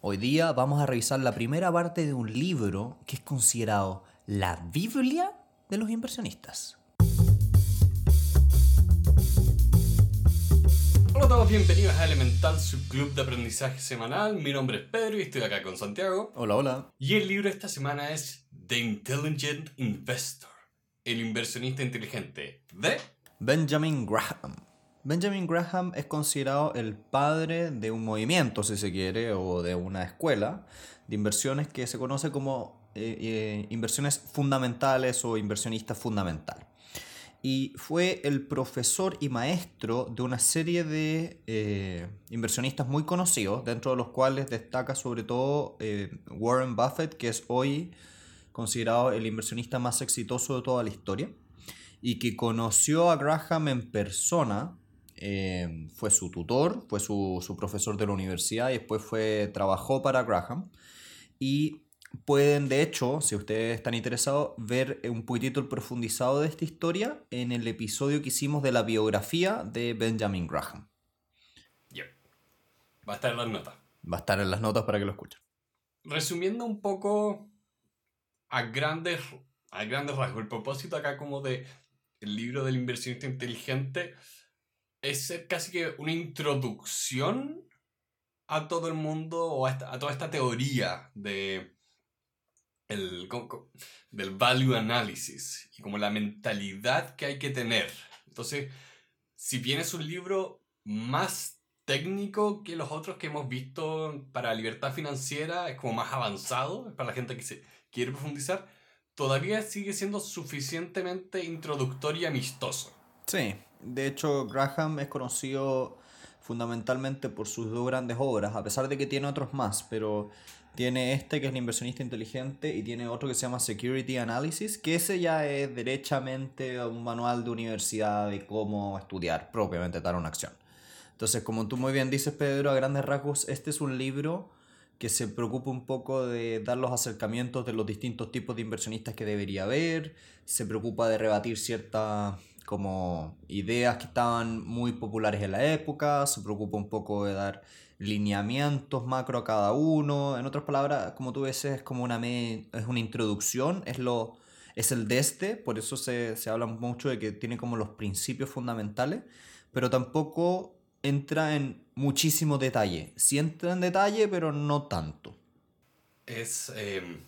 Hoy día vamos a revisar la primera parte de un libro que es considerado la Biblia de los inversionistas. Hola a todos, bienvenidos a Elemental, su club de aprendizaje semanal. Mi nombre es Pedro y estoy acá con Santiago. Hola, hola. Y el libro de esta semana es The Intelligent Investor, el inversionista inteligente de Benjamin Graham. Benjamin Graham es considerado el padre de un movimiento, si se quiere, o de una escuela de inversiones que se conoce como eh, eh, inversiones fundamentales o inversionista fundamental. Y fue el profesor y maestro de una serie de eh, inversionistas muy conocidos, dentro de los cuales destaca sobre todo Warren Buffett, que es hoy considerado el inversionista más exitoso de toda la historia, y que conoció a Graham en persona Em, fue su tutor, fue su, su, profesor de la universidad y después fue, trabajó para Graham. Y pueden, de hecho, si ustedes están interesados, ver un poquitito el profundizado de esta historia en el episodio que hicimos de la biografía de Benjamin Graham. Va a estar en las notas. Va a estar en las notas para que lo escuchen. Resumiendo un poco a grandes, a grandes rasgos, el propósito acá como de el libro del inversionista inteligente es casi que una introducción a todo el mundo o a, toda esta teoría de el, del value analysis y como la mentalidad que hay que tener. Entonces, si bien es un libro más técnico que los otros que hemos visto para libertad financiera, es como más avanzado, para la gente que se quiere profundizar, todavía sigue siendo suficientemente introductorio y amistoso. Sí, de hecho, Graham es conocido fundamentalmente por sus dos grandes obras, a pesar de que tiene otros más, pero tiene este que es el inversionista inteligente y tiene otro que se llama Security Analysis, que ese ya es derechamente un manual de universidad de cómo estudiar propiamente tal una acción. Entonces, como tú muy bien dices, Pedro, a grandes rasgos, este es un libro que se preocupa un poco de dar los acercamientos de los distintos tipos de inversionistas que debería haber, se preocupa de rebatir ciertas como ideas que estaban muy populares en la época, se preocupa un poco de dar lineamientos macro a cada uno, en otras palabras, como tú ves, es como una, es una introducción, es, lo, es el de este, por eso se, se habla mucho de que tiene como los principios fundamentales, pero tampoco entra en muchísimo detalle, sí entra en detalle, pero no tanto. Es... Em,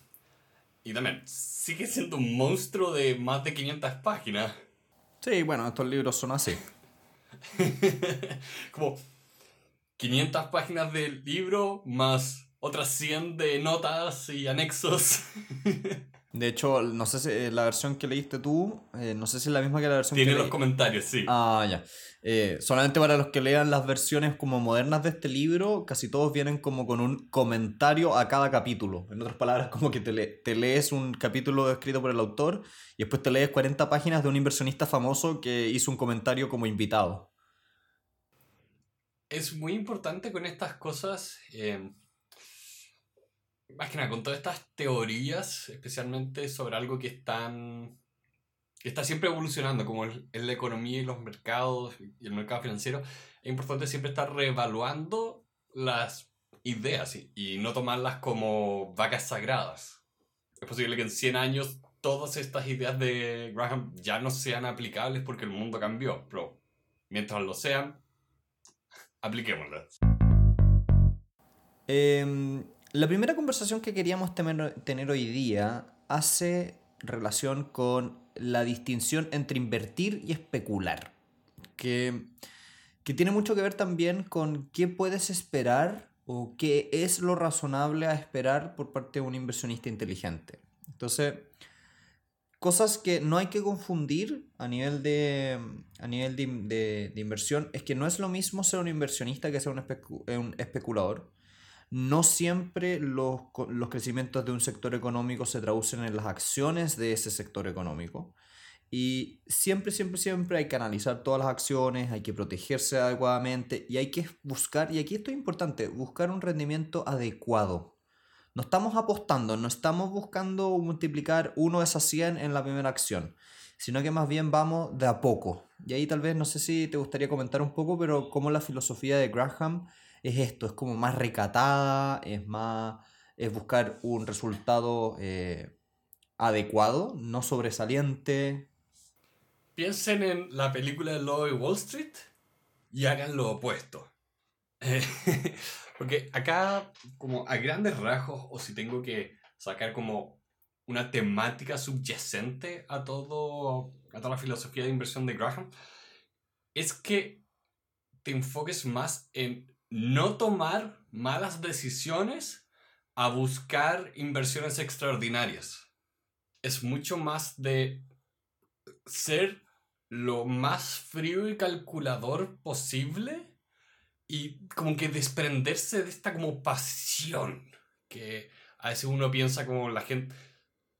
y también, sigue siendo un monstruo de más de 500 páginas. Sí, bueno, estos libros son así. Como 500 páginas del libro más otras 100 de notas y anexos. De hecho, no sé si eh, la versión que leíste tú, eh, no sé si es la misma que la versión Tiene que los comentarios, sí. Ah, ya. Eh, solamente para los que lean las versiones como modernas de este libro, casi todos vienen como con un comentario a cada capítulo. En otras palabras, como que te, lees un capítulo escrito por el autor y después te lees 40 páginas de un inversionista famoso que hizo un comentario como invitado. Es muy importante con estas cosas más que nada, con todas estas teorías, especialmente sobre algo que están que está siempre evolucionando, como es la economía y los mercados y el mercado financiero, es importante siempre estar reevaluando las ideas y, y no tomarlas como vacas sagradas. Es posible que en 100 años todas estas ideas de Graham ya no sean aplicables porque el mundo cambió, pero mientras lo sean, apliquémoslas. Eh, la primera conversación que queríamos tener hoy día hace relación con la distinción entre invertir y especular, que, que tiene mucho que ver también con qué puedes esperar o qué es lo razonable a esperar por parte de un inversionista inteligente. Entonces, cosas que no hay que confundir a nivel de, a nivel de, inversión es que no es lo mismo ser un inversionista que ser un especulador no siempre los, crecimientos de un sector económico se traducen en las acciones de ese sector económico. Y siempre, siempre, siempre hay que analizar todas las acciones, hay que protegerse adecuadamente y hay que buscar, y aquí esto es importante, buscar un rendimiento adecuado. No estamos apostando, no estamos buscando multiplicar uno de esas 100 en la primera acción, sino que más bien vamos de a poco. Y ahí tal vez, no sé si te gustaría comentar un poco, pero cómo la filosofía de Graham es esto, es como más recatada, es más, es buscar un resultado eh, adecuado, no sobresaliente. Piensen en la película de Lobo Wall Street y hagan lo opuesto. porque acá, como a grandes rasgos, o si tengo que sacar como una temática subyacente a todo a toda la filosofía de inversión de Graham, es que te enfoques más en no tomar malas decisiones a buscar inversiones extraordinarias. Es mucho más de ser lo más frío y calculador posible y como que desprenderse de esta como pasión que a veces uno piensa como la gente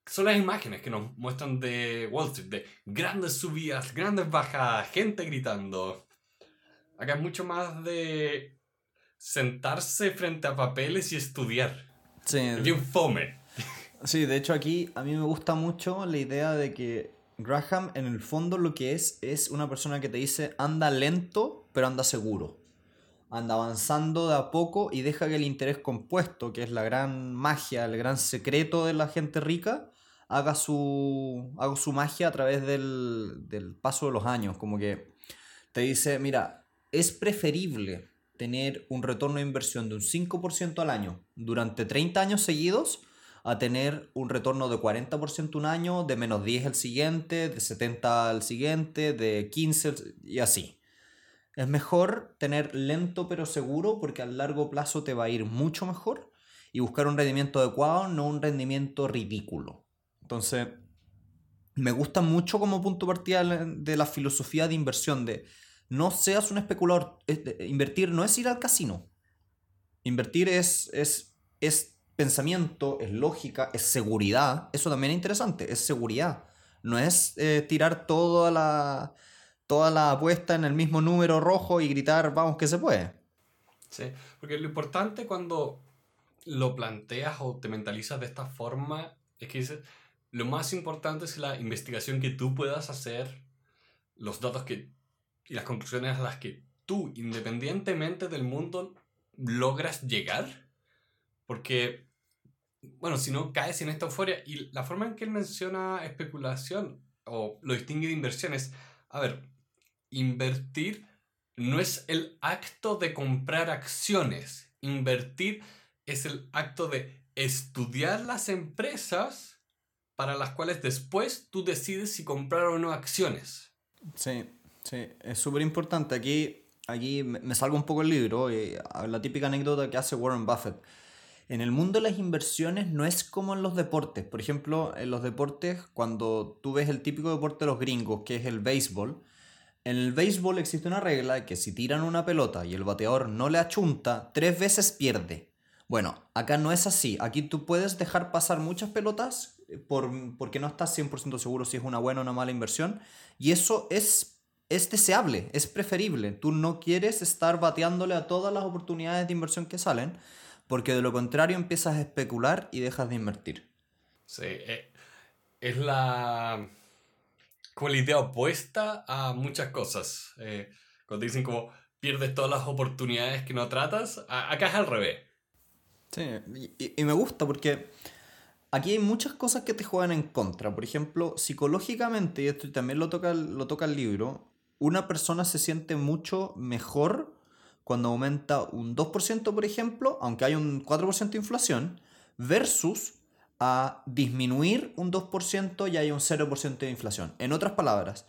son las imágenes que nos muestran de Wall Street, de grandes subidas, grandes bajadas, gente gritando. Acá es mucho más de sentarse frente a papeles y estudiar. Sí. Es bien fome. Sí, de hecho aquí a mí me gusta mucho la idea de que Graham en el fondo lo que es es una persona que te dice anda lento pero anda seguro. Anda avanzando de a poco y deja que el interés compuesto, que es la gran magia, el gran secreto de la gente rica, haga su, haga su magia a través del, del paso de los años. Como que te dice, mira, es preferible tener un retorno de inversión de un 5% al año durante 30 años seguidos a tener un retorno de 40% un año, de menos 10 el siguiente, de 70 al siguiente, de 15 y así. Es mejor tener lento pero seguro porque a largo plazo te va a ir mucho mejor y buscar un rendimiento adecuado, no un rendimiento ridículo. Entonces, me gusta mucho como punto de partida de la filosofía de inversión, de no seas un especulador, invertir no es ir al casino. Invertir es, es, es pensamiento, es lógica, es seguridad. Eso también es interesante, es seguridad. No es eh, tirar toda la, toda la apuesta en el mismo número rojo y gritar, vamos que se puede. Sí, porque lo importante cuando lo planteas o te mentalizas de esta forma es que lo más importante es la investigación que tú puedas hacer, los datos que, y las conclusiones a las que tú, independientemente del mundo, logras llegar. Porque, bueno, si no caes en esta euforia. Y la forma en que él menciona especulación o lo distingue de inversiones, a ver, invertir no es el acto de comprar acciones. Invertir es el acto de estudiar las empresas para las cuales después tú decides si comprar o no acciones. Sí, sí, es súper importante. Aquí, aquí me salgo un poco el libro, y la típica anécdota que hace Warren Buffett. En el mundo de las inversiones no es como en los deportes. Por ejemplo, en los deportes, cuando tú ves el típico deporte de los gringos, que es el béisbol, en el béisbol existe una regla que si tiran una pelota y el bateador no le achunta, tres veces pierde. Bueno, acá no es así. Aquí tú puedes dejar pasar muchas pelotas por, porque no estás 100% seguro si es una buena o una mala inversión. Y eso es, es deseable, es preferible. Tú no quieres estar bateándole a todas las oportunidades de inversión que salen, porque de lo contrario empiezas a especular y dejas de invertir. Sí, eh, es la, como la idea opuesta a muchas cosas. Eh, cuando dicen como pierdes todas las oportunidades que no tratas, acá es al revés. Sí, y me gusta porque aquí hay muchas cosas que te juegan en contra. Por ejemplo, psicológicamente, y esto también lo toca, lo toca el libro, una persona se siente mucho mejor cuando aumenta un 2%, por ejemplo, aunque hay un 4% de inflación, versus a disminuir un 2% y hay un 0% de inflación. En otras palabras,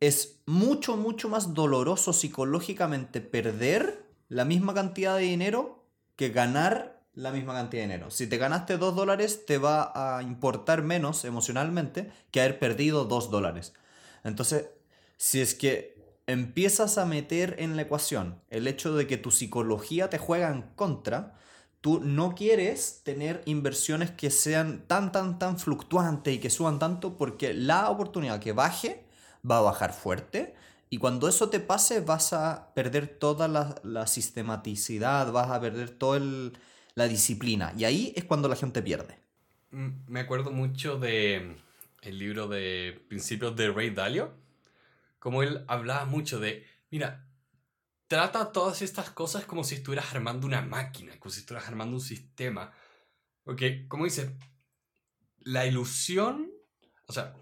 es mucho, mucho más doloroso psicológicamente perder la misma cantidad de dinero que ganar la misma cantidad de dinero. Si te ganaste 2 dólares, te va a importar menos emocionalmente que haber perdido 2 dólares. Entonces, si es que empiezas a meter en la ecuación el hecho de que tu psicología te juega en contra, tú no quieres tener inversiones que sean tan, tan, tan fluctuantes y que suban tanto porque la oportunidad que baje va a bajar fuerte. Y cuando eso te pase vas a perder toda la, la sistematicidad, vas a perder todo el, la disciplina. Y ahí es cuando la gente pierde. Mm, me acuerdo mucho de el libro de Principios de Ray Dalio, como él hablaba mucho de, mira, trata todas estas cosas como si estuvieras armando una máquina, como si estuvieras armando un sistema. Porque, como dice, la ilusión, o sea,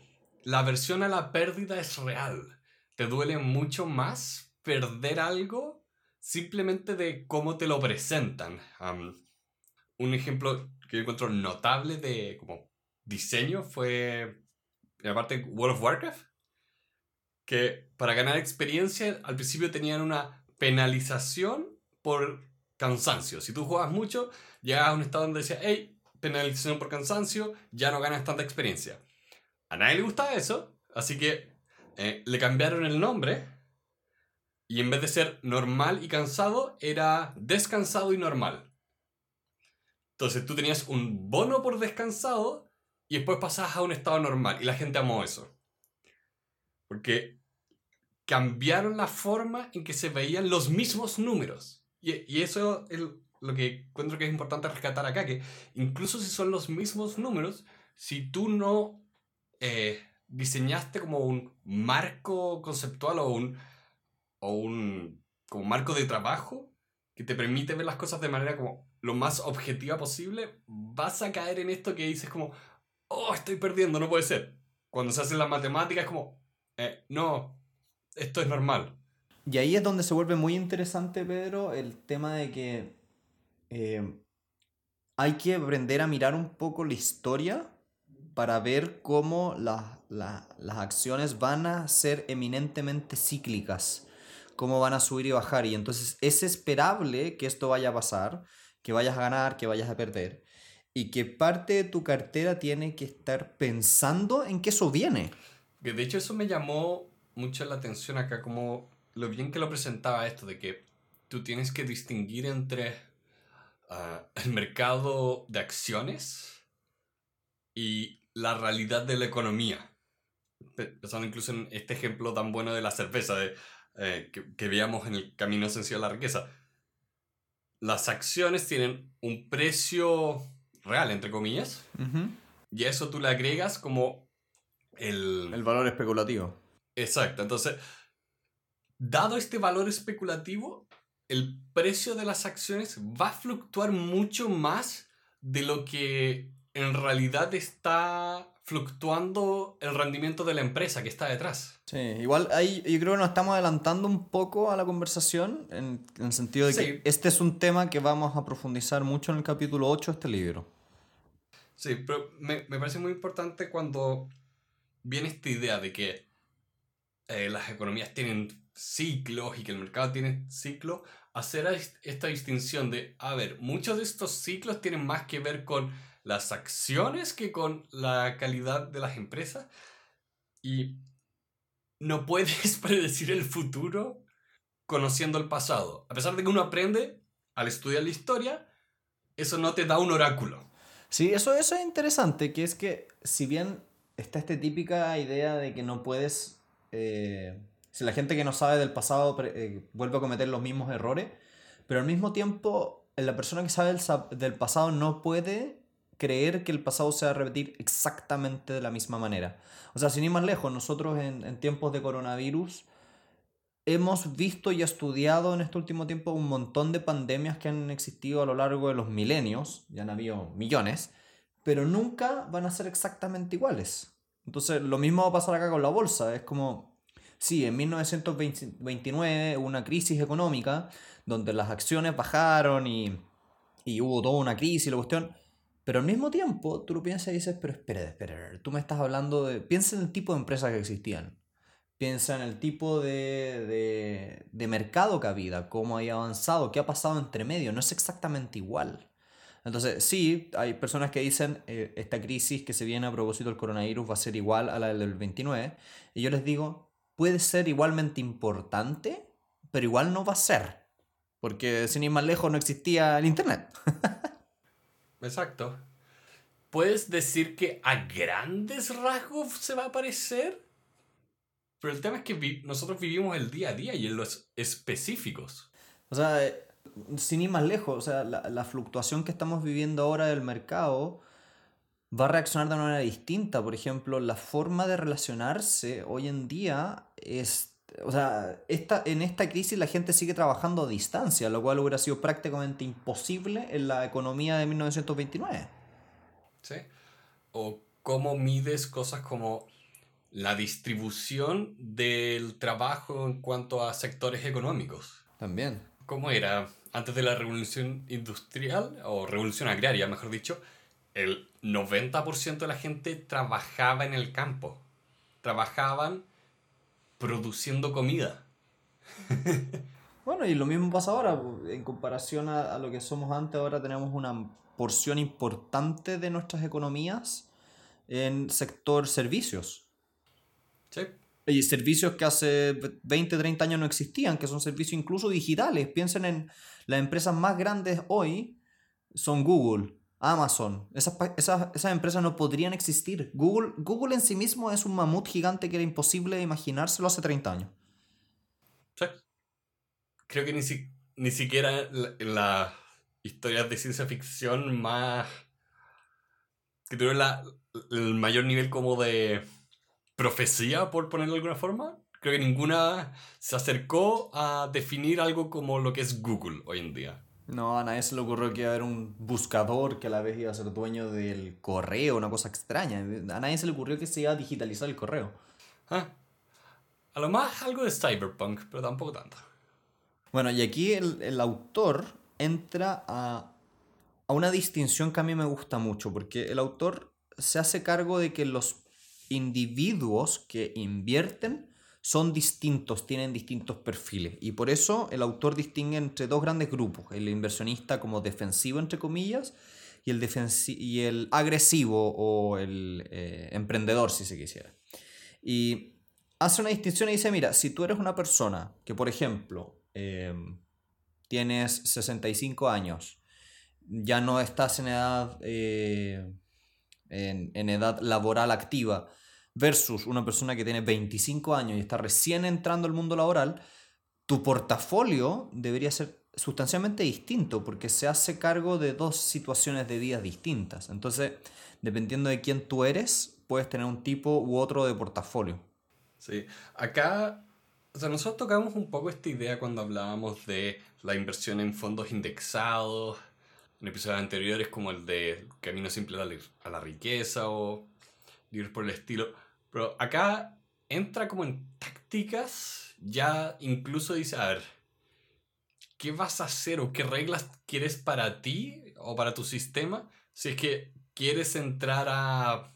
la aversión a la pérdida es real. Te duele mucho más perder algo simplemente de cómo te lo presentan. un ejemplo que yo encuentro notable de como diseño fue, aparte, World of Warcraft, que para ganar experiencia al principio tenían una penalización por cansancio. Si tú juegas mucho, llegas a un estado donde decía, hey, penalización por cansancio, ya no ganas tanta experiencia. A nadie le gusta eso, así que eh, le cambiaron el nombre y en vez de ser normal y cansado, era descansado y normal. Entonces tú tenías un bono por descansado y después pasabas a un estado normal y la gente amó eso. Porque cambiaron la forma en que se veían los mismos números. Y, eso es lo que encuentro que es importante rescatar acá, que incluso si son los mismos números, si tú no eh, diseñaste como un marco conceptual o un, o un como marco de trabajo que te permite ver las cosas de manera como lo más objetiva posible, vas a caer en esto que dices como, oh, estoy perdiendo, no puede ser. Cuando se hacen las matemáticas es como, eh, no, esto es normal. Y ahí es donde se vuelve muy interesante, Pedro, el tema de que eh, hay que aprender a mirar un poco la historia para ver cómo las acciones van a ser eminentemente cíclicas, cómo van a subir y bajar. Y entonces es esperable que esto vaya a pasar, que vayas a ganar, que vayas a perder, y que parte de tu cartera tiene que estar pensando en que eso viene. De hecho, eso me llamó mucho la atención acá, como lo bien que lo presentaba esto, de que tú tienes que distinguir entre ah, el mercado de acciones y la realidad de la economía. Pensando incluso en este ejemplo tan bueno de la cerveza, de, eh, que, veíamos en el camino sencillo de la riqueza. Las acciones tienen un precio real, entre comillas, y a eso tú le agregas como el... El valor especulativo. Exacto, entonces, dado este valor especulativo, el precio de las acciones va a fluctuar mucho más de lo que en realidad está fluctuando el rendimiento de la empresa que está detrás. Sí, igual ahí yo creo que nos estamos adelantando un poco a la conversación en, el sentido de que este es un tema que vamos a profundizar mucho en el capítulo 8 de este libro. Sí, pero me, me parece muy importante cuando viene esta idea de que eh, las economías tienen ciclos y que el mercado tiene ciclos, hacer esta distinción de, a ver, muchos de estos ciclos tienen más que ver con las acciones que con la calidad de las empresas y no puedes predecir el futuro conociendo el pasado. A pesar de que uno aprende al estudiar la historia, eso no te da un oráculo. Sí, eso, eso es interesante, que es que si bien está esta típica idea de que no puedes eh, si la gente que no sabe del pasado eh, vuelve a cometer los mismos errores, pero al mismo tiempo la persona que sabe del, pasado no puede creer que el pasado se va a repetir exactamente de la misma manera. O sea, sin ir más lejos, nosotros en, en tiempos de coronavirus hemos visto y estudiado en este último tiempo un montón de pandemias que han existido a lo largo de los milenios, ya han habido millones, pero nunca van a ser exactamente iguales. Entonces, lo mismo va a pasar acá con la bolsa. Es como, sí, en 1929 hubo una crisis económica donde las acciones bajaron y, y hubo toda una crisis y la cuestión. Pero al mismo tiempo, tú lo piensas y dices, pero espera, espera, tú me estás hablando de... Piensa en el tipo de empresas que existían. Piensa en el tipo de, de, mercado que había, cómo ha avanzado, qué ha pasado entre medio. No es exactamente igual. Entonces, sí, hay personas que dicen eh, esta crisis que se viene a propósito del coronavirus va a ser igual a la del 29. Y yo les digo, puede ser igualmente importante, pero igual no va a ser. Porque sin ir más lejos no existía el Internet. Exacto. ¿Puedes decir que a grandes rasgos se va a parecer? Pero el tema es que nosotros vivimos el día a día y en los específicos. O sea, sin ir más lejos, o sea, la, fluctuación que estamos viviendo ahora del mercado va a reaccionar de una manera distinta. Por ejemplo, la forma de relacionarse hoy en día es o sea, esta, en esta crisis la gente sigue trabajando a distancia, lo cual hubiera sido prácticamente imposible en la economía de 1929. Sí. O cómo mides cosas como la distribución del trabajo en cuanto a sectores económicos. También. ¿Cómo era? Antes de la revolución industrial, o revolución agraria, mejor dicho, el 90% de la gente trabajaba en el campo. Trabajaban produciendo comida. bueno, y lo mismo pasa ahora. En comparación a, a, lo que somos antes, ahora tenemos una porción importante de nuestras economías en sector servicios. Y servicios que hace 20, 30 años no existían, que son servicios incluso digitales. Piensen en las empresas más grandes hoy, son Google, Amazon. Esas, esas, esas, empresas no podrían existir. Google, Google en sí mismo es un mamut gigante que era imposible imaginárselo hace 30 años. Creo que ni, si, ni siquiera las historias de ciencia ficción más... que tuvieron la, el mayor nivel como de profecía, por ponerlo de alguna forma. Creo que ninguna se acercó a definir algo como lo que es Google hoy en día. No, a nadie se le ocurrió que iba a haber un buscador que a la vez iba a ser dueño del correo, una cosa extraña. A nadie se le ocurrió que se iba a digitalizar el correo. Ah, a lo más algo de cyberpunk, pero tampoco tanto. Bueno, y aquí el, el autor entra a, a una distinción que a mí me gusta mucho, porque el autor se hace cargo de que los individuos que invierten son distintos, tienen distintos perfiles. Y por eso el autor distingue entre dos grandes grupos, el inversionista como defensivo, entre comillas, y el, y el agresivo o el eh, emprendedor, si se quisiera. Y hace una distinción y dice, mira, si tú eres una persona que, por ejemplo, eh, tienes 65 años, ya no estás en edad, eh, en, en edad laboral activa, versus una persona que tiene 25 años y está recién entrando al mundo laboral, tu portafolio debería ser sustancialmente distinto porque se hace cargo de dos situaciones de vida distintas. Entonces, dependiendo de quién tú eres, puedes tener un tipo u otro de portafolio. Sí, acá, o sea, nosotros tocamos un poco esta idea cuando hablábamos de la inversión en fondos indexados, en episodios anteriores como el de Camino Simple a la Riqueza o libros por el estilo. Pero acá entra como en tácticas, ya incluso dice, a ver, ¿qué vas a hacer o qué reglas quieres para ti o para tu sistema si es que quieres entrar a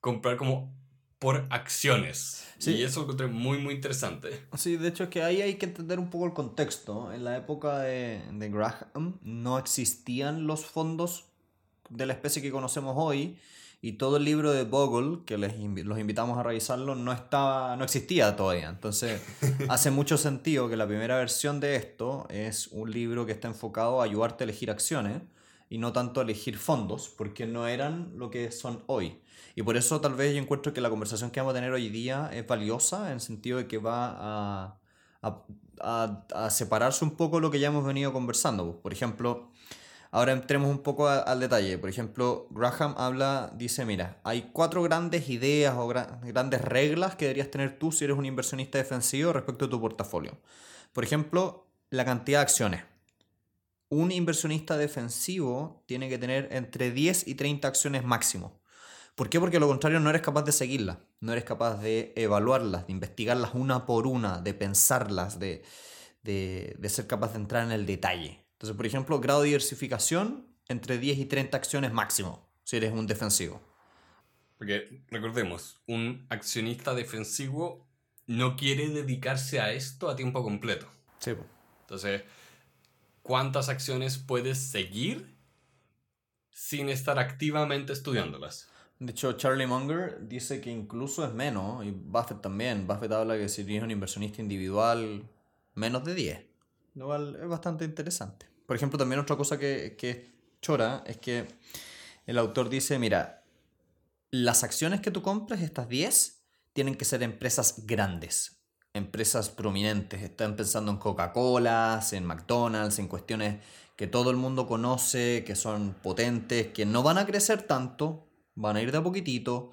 comprar como por acciones? Sí. Y eso lo encontré muy, muy interesante. Sí, de hecho es que ahí hay que entender un poco el contexto. En la época de, de Graham no existían los fondos de la especie que conocemos hoy y todo el libro de Bogle, que les los invitamos a revisarlo, no, estaba, no existía todavía. Entonces, hace mucho sentido que la primera versión de esto es un libro que está enfocado a ayudarte a elegir acciones y no tanto elegir fondos, porque no eran lo que son hoy. Y por eso tal vez yo encuentro que la conversación que vamos a tener hoy día es valiosa en el sentido de que va a, a, a, a separarse un poco lo que ya hemos venido conversando. Por ejemplo, Ahora entremos un poco al detalle. Por ejemplo, Graham habla, dice, mira, hay cuatro grandes ideas o grandes reglas que deberías tener tú si eres un inversionista defensivo respecto a tu portafolio. Por ejemplo, la cantidad de acciones. Un inversionista defensivo tiene que tener entre 10 y 30 acciones máximo. ¿Por qué? Porque lo contrario no eres capaz de seguirlas, no eres capaz de evaluarlas, de investigarlas una por una, de pensarlas, de, de, de ser capaz de entrar en el detalle. Entonces, por ejemplo, grado de diversificación entre 10 y 30 acciones máximo, si eres un defensivo. Porque recordemos, un accionista defensivo no quiere dedicarse a esto a tiempo completo. Sí. Entonces, ¿cuántas acciones puedes seguir sin estar activamente estudiándolas? De hecho, Charlie Munger dice que incluso es menos, y Buffett también. Buffett habla que si tienes un inversionista individual, menos de 10. Lo cual es bastante interesante. Por ejemplo, también otra cosa que, que chora es que el autor dice, mira, las acciones que tú compras, estas 10, tienen que ser empresas grandes, empresas prominentes. Están pensando en Coca-Cola, en McDonald's, en cuestiones que todo el mundo conoce, que son potentes, que no van a crecer tanto, van a ir de a poquitito.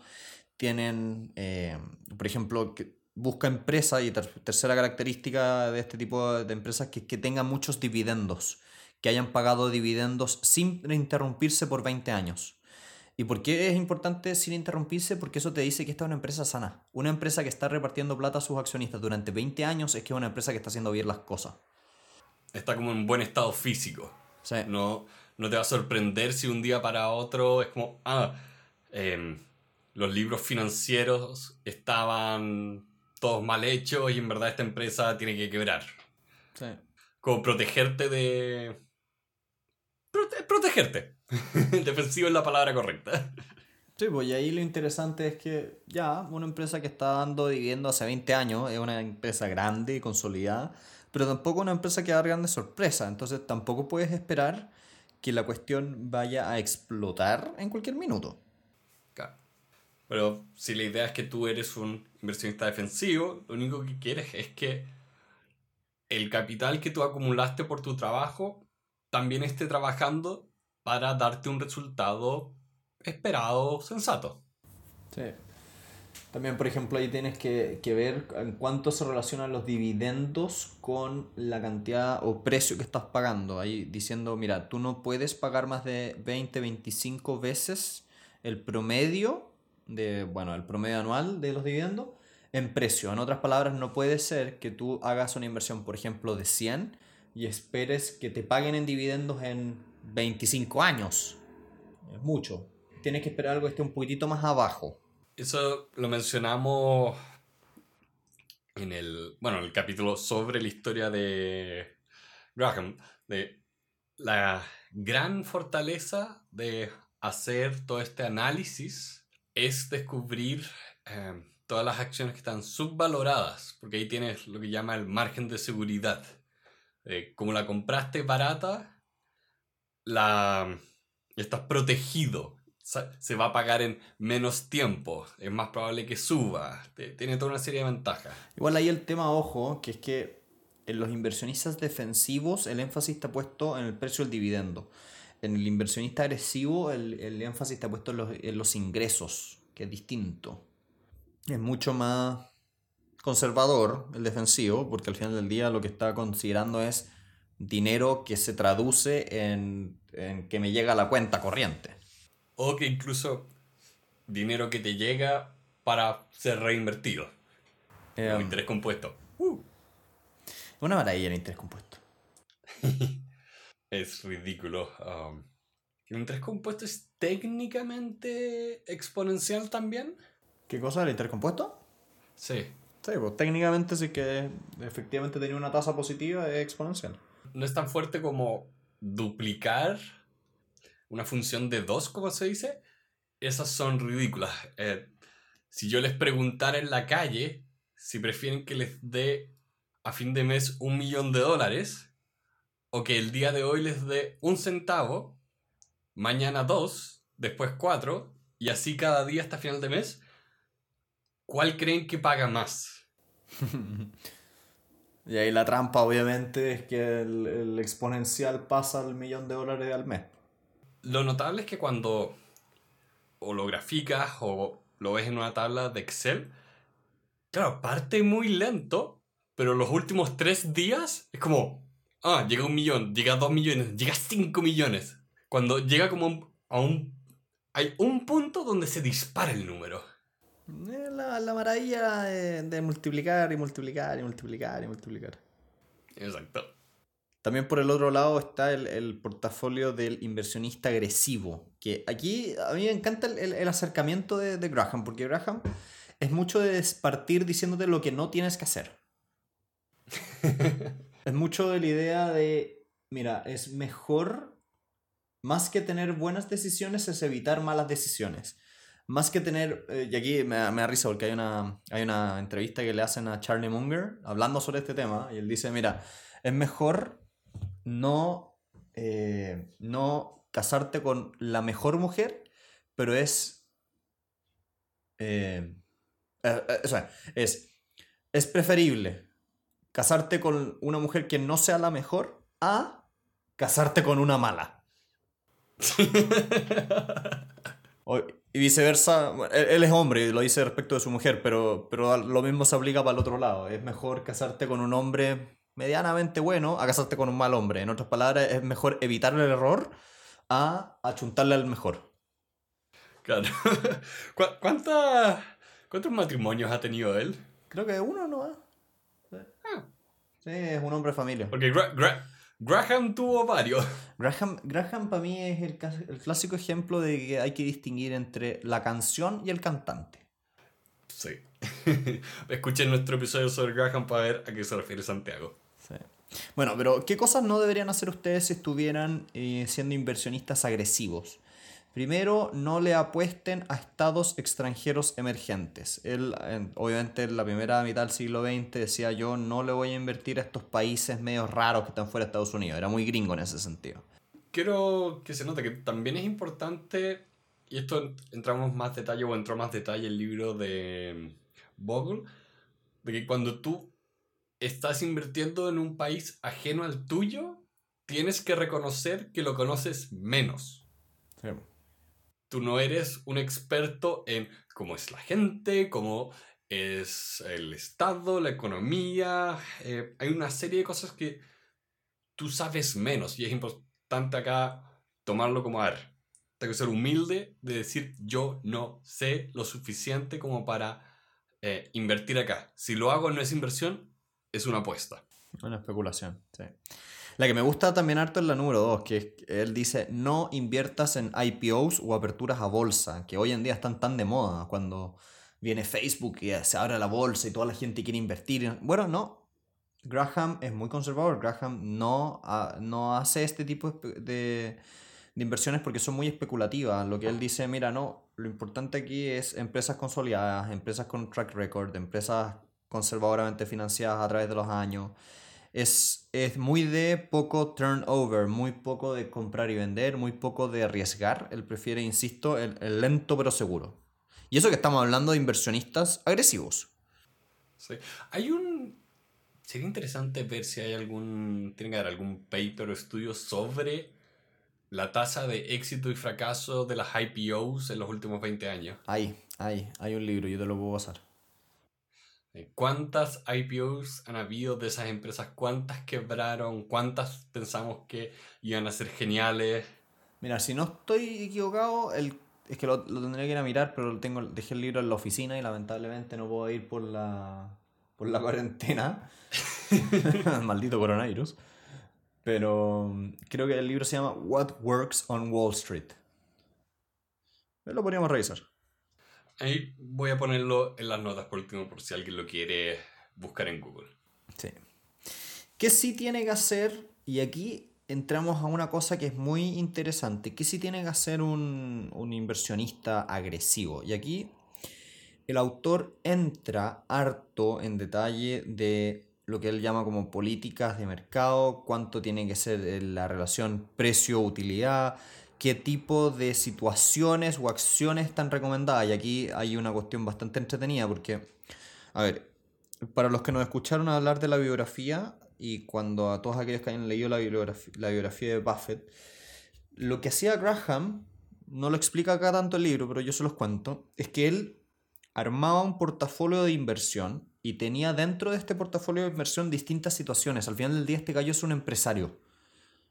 Tienen, eh, por ejemplo, busca empresa y tercera característica de este tipo de empresas que, que tengan muchos dividendos, que hayan pagado dividendos sin interrumpirse por 20 años. ¿Y por qué es importante sin interrumpirse? Porque eso te dice que esta es una empresa sana. Una empresa que está repartiendo plata a sus accionistas durante 20 años es que es una empresa que está haciendo bien las cosas. Está como en buen estado físico. No, no te va a sorprender si un día para otro es como, ah, em, los libros financieros estaban todos mal hechos y en verdad esta empresa tiene que quebrar. Sí. Como protegerte de... protegerte. Defensivo es la palabra correcta. Sí, pues y ahí lo interesante es que ya, una empresa que está dando dividendo hace 20 años es una empresa grande y consolidada, pero tampoco una empresa que da grandes sorpresas. Entonces tampoco puedes esperar que la cuestión vaya a explotar en cualquier minuto. Claro. Pero si la idea es que tú eres un inversionista defensivo, lo único que quieres es que el capital que tú acumulaste por tu trabajo también esté trabajando para darte un resultado esperado, sensato. Sí. También, por ejemplo, ahí tienes que, que, ver en cuánto se relacionan los dividendos con la cantidad o precio que estás pagando. Ahí diciendo, mira, tú no puedes pagar más de 20, 25 veces el promedio de, bueno, el promedio anual de los dividendos en precio. En otras palabras, no puede ser que tú hagas una inversión, por ejemplo, de 100 y esperes que te paguen en dividendos en 25 años. Es mucho. Tienes que esperar algo que esté un poquitito más abajo. Eso lo mencionamos en el, bueno, el capítulo sobre la historia de Graham, de la gran fortaleza de hacer todo este análisis es descubrir eh, todas las acciones que están subvaloradas, porque ahí tienes lo que llama el margen de seguridad. Como la compraste barata, la estás protegido. Se va a pagar en menos tiempo. Es más probable que suba. Tiene toda una serie de ventajas. Igual ahí el tema, ojo, que es que en los inversionistas defensivos el énfasis está puesto en el precio del dividendo. En el inversionista agresivo el, el énfasis está puesto en los, en los ingresos, que es distinto. Es mucho más conservador el defensivo, porque al final del día lo que está considerando es dinero que se traduce en, que me llega a la cuenta corriente. O que incluso dinero que te llega para ser reinvertido. Eh, interés compuesto. Uh. Una maravilla el interés compuesto. es ridículo. Um, ¿El interés compuesto es técnicamente exponencial también? ¿Qué cosa? ¿El interés compuesto? Sí. Sí, pues técnicamente sí que efectivamente tenía una tasa positiva es exponencial no es tan fuerte como duplicar una función de 2, como se dice. Esas son ridículas. Eh, si yo les preguntara en la calle si prefieren que les dé a fin de mes un millón de dólares o que el día de hoy les dé un centavo, mañana dos, después cuatro y así cada día hasta final de mes, ¿cuál creen que paga más? Y ahí la trampa, obviamente, es que el, exponencial pasa al millón de dólares al mes. Lo notable es que cuando o lo graficas o lo ves en una tabla de Excel, claro, parte muy lento, pero los últimos tres días es como, ah, llega un millón, llega dos millones, llega cinco millones. Cuando llega como a un... Hay un punto donde se dispara el número. La, la maravilla de, multiplicar y multiplicar y multiplicar y multiplicar. Exacto. También por el otro lado está el, portafolio del inversionista agresivo. Que aquí a mí me encanta el, acercamiento de, de, Graham, porque Graham es mucho de partir diciéndote lo que no tienes que hacer. es mucho de la idea de, mira, es mejor, más que tener buenas decisiones, es evitar malas decisiones más que tener, eh, y aquí me, me, da risa porque hay una, hay una entrevista que le hacen a Charlie Munger hablando sobre este tema, y él dice, mira, es mejor no, eh, no casarte con la mejor mujer, pero es... Eh, o sea, es, es preferible casarte con una mujer que no sea la mejor a casarte con una mala. Y viceversa, él, es hombre y lo dice respecto de su mujer, pero, pero lo mismo se aplica para el otro lado. Es mejor casarte con un hombre medianamente bueno a casarte con un mal hombre. En otras palabras, es mejor evitar el error a achuntarle al mejor. Claro. ¿Cuántos matrimonios ha tenido él? Creo que uno no. Ah. Sí, es un hombre de familia. Porque Graham tuvo varios. Graham, Graham para mí es el, el clásico ejemplo de que hay que distinguir entre la canción y el cantante. Sí. Escuchen nuestro episodio sobre Graham para ver a qué se refiere Santiago. Sí. Bueno, pero ¿qué cosas no deberían hacer ustedes si estuvieran eh, siendo inversionistas agresivos? Primero, no le apuesten a estados extranjeros emergentes. Él, obviamente, en la primera mitad del siglo XX decía yo, no le voy a invertir a estos países medio raros que están fuera de Estados Unidos. Era muy gringo en ese sentido. Quiero que se note que también es importante, y esto entramos más detalle o entró más detalle el libro de Bogle, de que cuando tú estás invirtiendo en un país ajeno al tuyo, tienes que reconocer que lo conoces menos. Tú no eres un experto en cómo es la gente, cómo es el Estado, la economía. Eh, hay una serie de cosas que tú sabes menos y es importante acá tomarlo como a ver. Tengo que ser humilde de decir yo no sé lo suficiente como para eh, invertir acá. Si lo hago no es inversión, es una apuesta. Una especulación, sí. La que me gusta también harto es la número 2, que él dice, no inviertas en IPOs o aperturas a bolsa, que hoy en día están tan de moda, cuando viene Facebook y se abre la bolsa y toda la gente quiere invertir. Bueno, no. Graham es muy conservador, Graham no, no hace este tipo de, de inversiones porque son muy especulativas. Lo que él dice, mira, no, lo importante aquí es empresas consolidadas, empresas con track record, empresas conservadoramente financiadas a través de los años. Es, es muy de poco turnover, muy poco de comprar y vender, muy poco de arriesgar. Él prefiere, insisto, el, lento pero seguro. Y eso que estamos hablando de inversionistas agresivos. Sí. Hay un... Sería interesante ver si hay algún... Tiene que haber algún paper o estudio sobre la tasa de éxito y fracaso de las IPOs en los últimos 20 años. Hay, hay, hay un libro, yo te lo puedo pasar. ¿Cuántas IPOs han habido de esas empresas? ¿Cuántas quebraron? ¿Cuántas pensamos que iban a ser geniales? Mira, si no estoy equivocado, el, es que lo, tendría que ir a mirar, pero tengo, dejé el libro en la oficina y lamentablemente no puedo ir por la, por la cuarentena. Maldito coronavirus. Pero creo que el libro se llama What Works on Wall Street. Lo podríamos revisar. Ahí voy a ponerlo en las notas por último, por si alguien lo quiere buscar en Google. Sí. ¿Qué sí tiene que hacer? Y aquí entramos a una cosa que es muy interesante. ¿Qué sí tiene que hacer un, inversionista agresivo? Y aquí el autor entra harto en detalle de lo que él llama como políticas de mercado, cuánto tiene que ser la relación precio-utilidad, qué tipo de situaciones o acciones están recomendadas. Y aquí hay una cuestión bastante entretenida porque, a ver, para los que nos escucharon hablar de la biografía y cuando a todos aquellos que hayan leído la biografía, la biografía de Buffett, lo que hacía Graham, no lo explica acá tanto el libro, pero yo se los cuento, es que él armaba un portafolio de inversión y tenía dentro de este portafolio de inversión distintas situaciones. Al final del día este gallo es un empresario.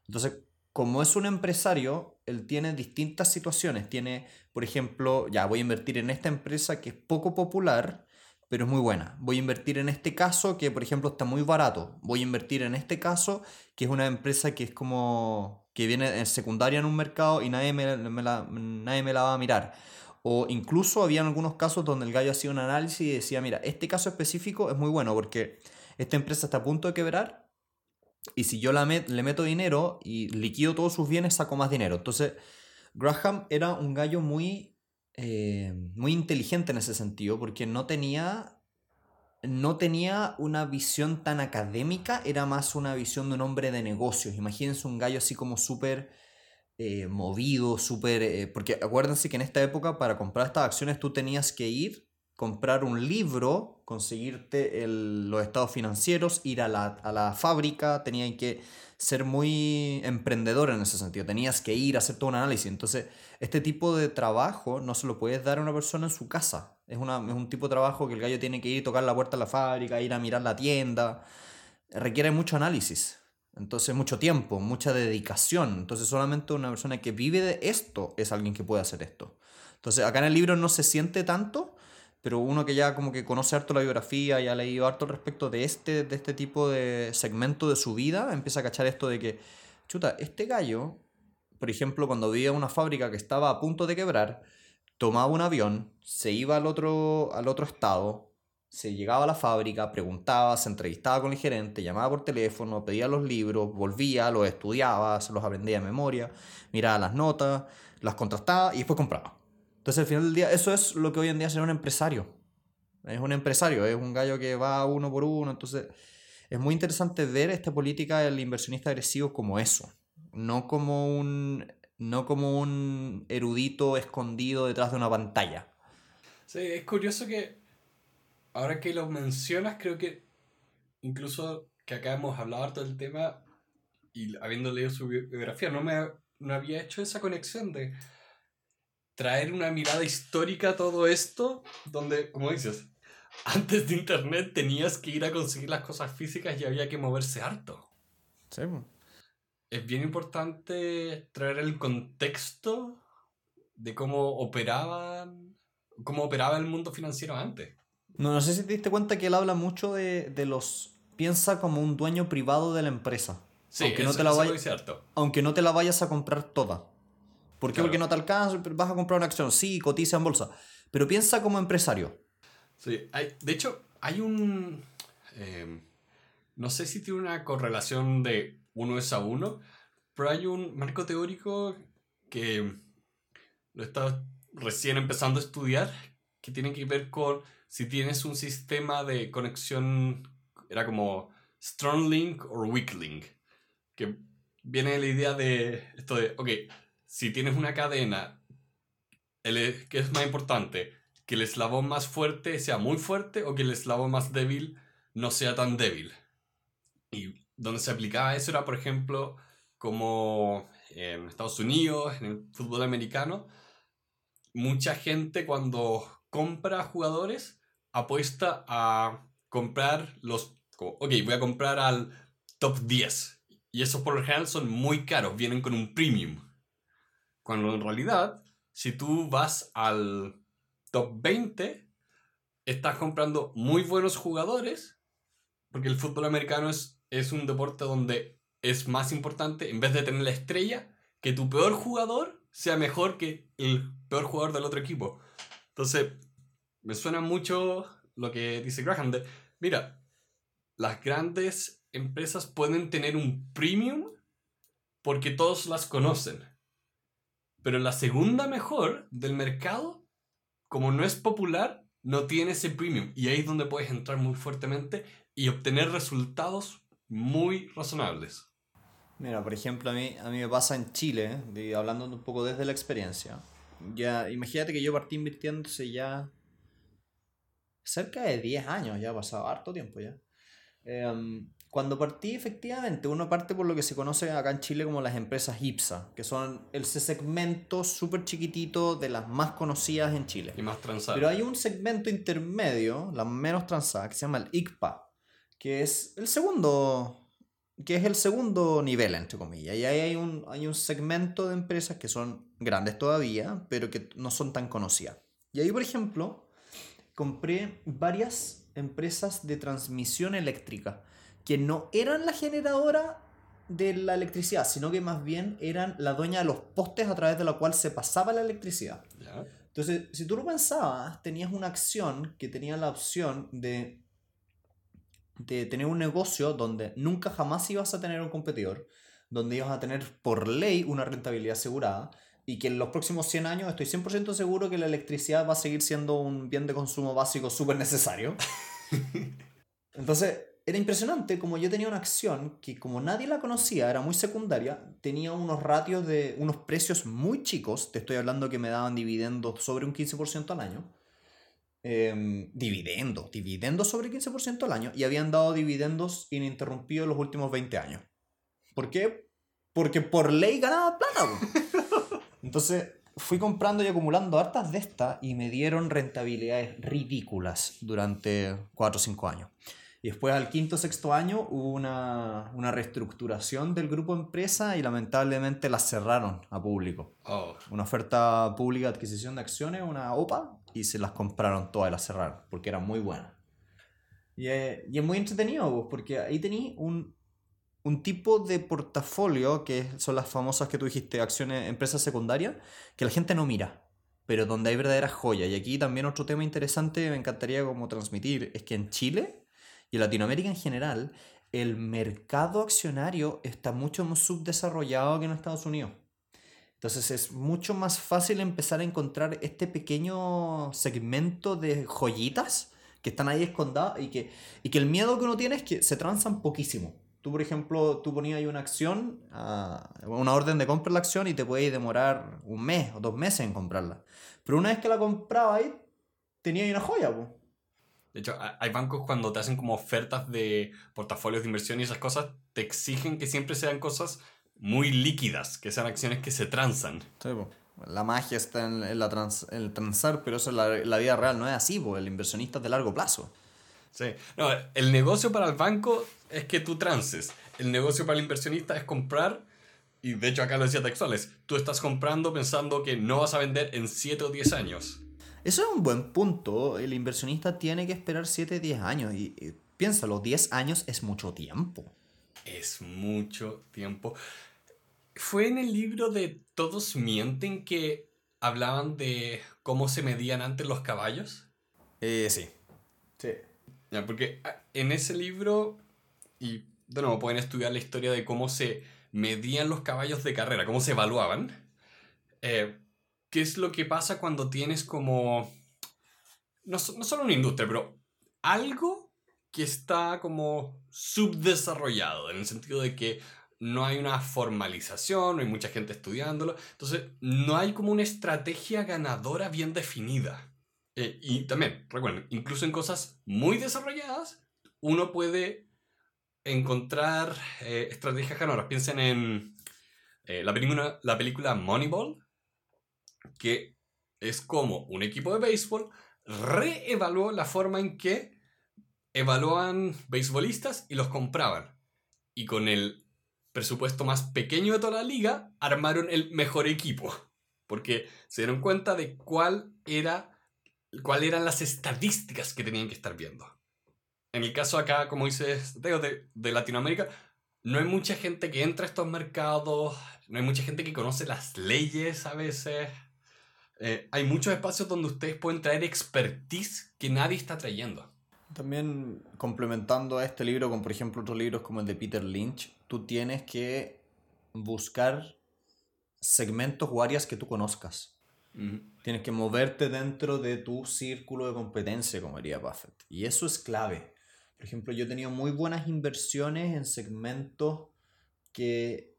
Entonces, como es un empresario, él tiene distintas situaciones. Tiene, por ejemplo, ya voy a invertir en esta empresa que es poco popular, pero es muy buena. Voy a invertir en este caso que, por ejemplo, está muy barato. Voy a invertir en este caso que es una empresa que es como que viene en secundaria en un mercado y nadie me, la, nadie me la va a mirar. O incluso había algunos casos donde el gallo hacía un análisis y decía, mira, este caso específico es muy bueno porque esta empresa está a punto de quebrar y si yo la le meto dinero y liquido todos sus bienes, saco más dinero. Entonces, Graham era un gallo muy, eh, muy inteligente en ese sentido, porque no tenía, no tenía una visión tan académica, era más una visión de un hombre de negocios. Imagínense un gallo así como súper eh, movido, súper... Eh, porque acuérdense que en esta época para comprar estas acciones tú tenías que ir comprar un libro, conseguirte los estados financieros, ir a la, fábrica, tenían que ser muy emprendedor en ese sentido. Tenías que ir a hacer todo un análisis. Entonces, este tipo de trabajo no se lo puedes dar a una persona en su casa. Es, un tipo de trabajo que el gallo tiene que ir, tocar la puerta de la fábrica, ir a mirar la tienda. Requiere mucho análisis. Entonces, mucho tiempo, mucha dedicación. Entonces, solamente una persona que vive de esto es alguien que puede hacer esto. Entonces, acá en el libro no se siente tanto, pero uno que ya como que conoce harto la biografía y ha leído harto respecto de este, de este tipo de segmento de su vida, empieza a cachar esto de que, chuta, este gallo, por ejemplo, cuando vivía una fábrica que estaba a punto de quebrar, tomaba un avión, se iba al otro, al otro estado, se llegaba a la fábrica, preguntaba, se entrevistaba con el gerente, llamaba por teléfono, pedía los libros, volvía, los estudiaba, se los aprendía de memoria, miraba las notas, las contrastaba y después compraba. Entonces, al final del día, eso es lo que hoy en día es ser un empresario. Es un empresario, es un gallo que va uno por uno. Entonces, es muy interesante ver esta política del inversionista agresivo como eso. No como un, no como un erudito escondido detrás de una pantalla. Sí, es curioso que ahora que lo mencionas, creo que incluso que acá hemos hablado harto del tema y habiendo leído su biografía, no me no había hecho esa conexión de traer una mirada histórica a todo esto, donde, como dices, antes de Internet tenías que ir a conseguir las cosas físicas y había que moverse harto. Sí. Es bien importante traer el contexto de cómo operaban, cómo operaba el mundo financiero antes. No, no sé si te diste cuenta que él habla mucho de, de los... Piensa como un dueño privado de la empresa. Sí, aunque, no te la vaya, aunque no te la vayas a comprar toda. ¿Por qué? Porque no te alcanza, vas a comprar una acción. Sí, cotiza en bolsa. Pero piensa como empresario. Sí, hay, de hecho, hay un... Eh, no sé si tiene una correlación de uno es a uno, pero hay un marco teórico que lo he estado recién empezando a estudiar, que tiene que ver con si tienes un sistema de conexión, era como strong link o weak link, que viene la idea de esto de, ok, si tienes una cadena, el, e, ¿qué es más importante? ¿Que el eslabón más fuerte sea muy fuerte o que el eslabón más débil no sea tan débil? Y donde se aplicaba eso era, por ejemplo, como en Estados Unidos, en el fútbol americano, mucha gente cuando compra jugadores apuesta a comprar los... Ok, voy a comprar al top 10. Y esos por lo general son muy caros, vienen con un premium. Cuando en realidad, si tú vas al top 20, estás comprando muy buenos jugadores, porque el fútbol americano es, es un deporte donde es más importante, en vez de tener la estrella, que tu peor jugador sea mejor que el peor jugador del otro equipo. Entonces, me suena mucho lo que dice Graham de, mira, las grandes empresas pueden tener un premium porque todos las conocen. Pero la segunda mejor del mercado, como no es popular, no tiene ese premium. Y ahí es donde puedes entrar muy fuertemente y obtener resultados muy razonables. Mira, por ejemplo, a mí, a mí me pasa en Chile, hablando un poco desde la experiencia. Ya, imagínate que yo partí invirtiéndose ya cerca de 10 años, ya ha pasado harto tiempo ya. Eh, cuando partí, efectivamente, uno parte por lo que se conoce acá en Chile como las empresas IPSA, que son ese segmento súper chiquitito de las más conocidas en Chile. Y más transadas. Pero hay un segmento intermedio, las menos transadas, que se llama el ICPA, que es el segundo que es el segundo nivel, entre comillas. Y ahí hay un, hay un segmento de empresas que son grandes todavía, pero que no son tan conocidas. Y ahí, por ejemplo, compré varias empresas de transmisión eléctrica que no eran la generadora de la electricidad, sino que más bien eran la dueña de los postes a través de la cual se pasaba la electricidad. Entonces, si tú lo pensabas, tenías una acción que tenía la opción de, de tener un negocio donde nunca jamás ibas a tener un competidor, donde ibas a tener por ley una rentabilidad asegurada y que en los próximos 100 años estoy 100% seguro que la electricidad va a seguir siendo un bien de consumo básico súper necesario. Entonces, era impresionante como yo tenía una acción que como nadie la conocía, era muy secundaria, tenía unos ratios de unos precios muy chicos, te estoy hablando que me daban dividendos sobre un 15% al año. Eh, dividendos, dividendos sobre 15% al año y habían dado dividendos ininterrumpidos los últimos 20 años. ¿Por qué? Porque por ley ganaba plata. Entonces fui comprando y acumulando hartas de estas y me dieron rentabilidades ridículas durante 4 o 5 años. Y después al quinto sexto año hubo una, una reestructuración del grupo empresa y lamentablemente las cerraron a público. Oh, Una oferta pública de adquisición de acciones, una OPA, y se las compraron todas y las cerraron porque eran muy buenas. Y, es- y es muy entretenido porque ahí tenéis un, un tipo de portafolio que son las famosas que tú dijiste, acciones, empresas secundarias, que la gente no mira, pero donde hay verdaderas joyas. Y aquí también otro tema interesante me encantaría como transmitir es que en Chile y en Latinoamérica en general, el mercado accionario está mucho más subdesarrollado que en Estados Unidos. Entonces es mucho más fácil empezar a encontrar este pequeño segmento de joyitas que están ahí escondidas y que, y que el miedo que uno tiene es que se transan poquísimo. Tú, por ejemplo, tú ponías ahí una acción, ah, una orden de compra de la acción y te puede demorar un mes o dos meses en comprarla. Pero una vez que la comprabas ahí, tenías una joya, pues. De hecho, ha- hay bancos cuando te hacen como ofertas de portafolios de inversión y esas cosas, te exigen que siempre sean cosas muy líquidas, que sean acciones que se transan. Sí, po. La magia está en, en la trans- en el transar, pero eso en la, la vida real no es así, po. el inversionista es de largo plazo. Sí. No, el negocio para el banco es que tú transes. El negocio para el inversionista es comprar, y de hecho acá lo decía textuales, tú estás comprando pensando que no vas a vender en 7 o 10 años. Eso es un buen punto. El inversionista tiene que esperar 7, 10 años. Y, y piénsalo, 10 años es mucho tiempo. Es mucho tiempo. Fue en el libro de Todos mienten que hablaban de cómo se medían antes los caballos. Eh, sí. Sí. Ya, porque ah, en ese libro, y de nuevo pueden estudiar la historia de cómo se medían los caballos de carrera, cómo se evaluaban. Eh, ¿Qué es lo que pasa cuando tienes como, no, no solo una industria, pero algo que está como subdesarrollado, en el sentido de que no hay una formalización, no hay mucha gente estudiándolo, entonces no hay como una estrategia ganadora bien definida. Eh, y también, recuerden, incluso en cosas muy desarrolladas, uno puede encontrar eh, estrategias ganadoras. Piensen en eh, la, película, la película Moneyball, que es como un equipo de béisbol reevaluó la forma en que evaluaban beisbolistas y los compraban. Y con el presupuesto más pequeño de toda la liga, armaron el mejor equipo. Porque se dieron cuenta de cuál era cuáles eran las estadísticas que tenían que estar viendo. En el caso acá, como dices, de, de Latinoamérica, no hay mucha gente que entra a estos mercados, no hay mucha gente que conoce las leyes a veces. Eh, hay muchos espacios donde ustedes pueden traer expertise que nadie está trayendo. También complementando a este libro con, por ejemplo, otros libros como el de Peter Lynch, tú tienes que buscar segmentos o áreas que tú conozcas. Ujú. Tienes que moverte dentro de tu círculo de competencia, como diría Buffett. Y eso es clave. Por ejemplo, yo he tenido muy buenas inversiones en segmentos que,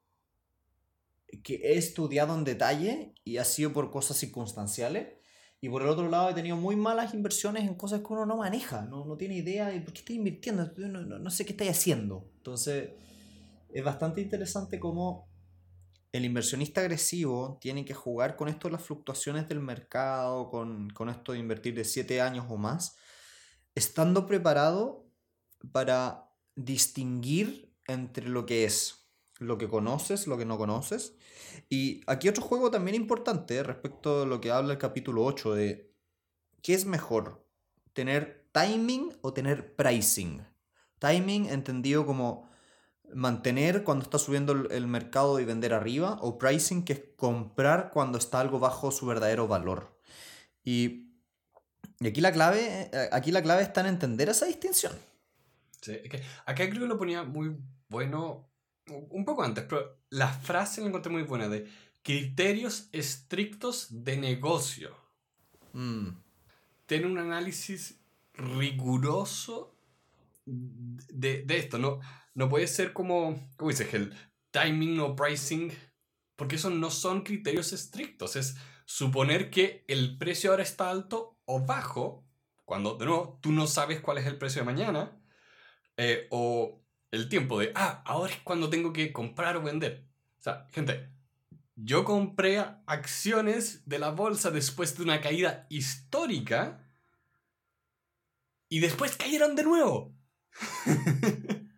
que he estudiado en detalle y ha sido por cosas circunstanciales. Y por el otro lado he tenido muy malas inversiones en cosas que uno no maneja, no, no tiene idea de por qué estoy invirtiendo, no, no, no sé qué estoy haciendo. Entonces, es bastante interesante cómo el inversionista agresivo tiene que jugar con esto de las fluctuaciones del mercado, con, con esto de invertir de 7 años o más, estando preparado para distinguir entre lo que es, lo que conoces, lo que no conoces. Y aquí otro juego también importante respecto a lo que habla el capítulo 8 de qué es mejor, tener timing o tener pricing. Timing entendido como mantener cuando está subiendo el, mercado y vender arriba, o pricing, que es comprar cuando está algo bajo su verdadero valor. Y, y aquí, la clave, eh, aquí la clave está en entender esa distinción. Sí, es que acá creo que lo ponía muy bueno un poco antes, pero la frase la encontré muy buena de criterios estrictos de negocio. Mm, Tiene un análisis riguroso de, de esto. No, no puede ser como, ¿cómo dices? El timing o pricing, porque esos no son criterios estrictos. Es suponer que el precio ahora está alto o bajo, cuando de nuevo tú no sabes cuál es el precio de mañana, eh, o el tiempo de, ah, ahora es cuando tengo que comprar o vender. O sea, gente, yo compré acciones de la bolsa después de una caída histórica y después cayeron de nuevo.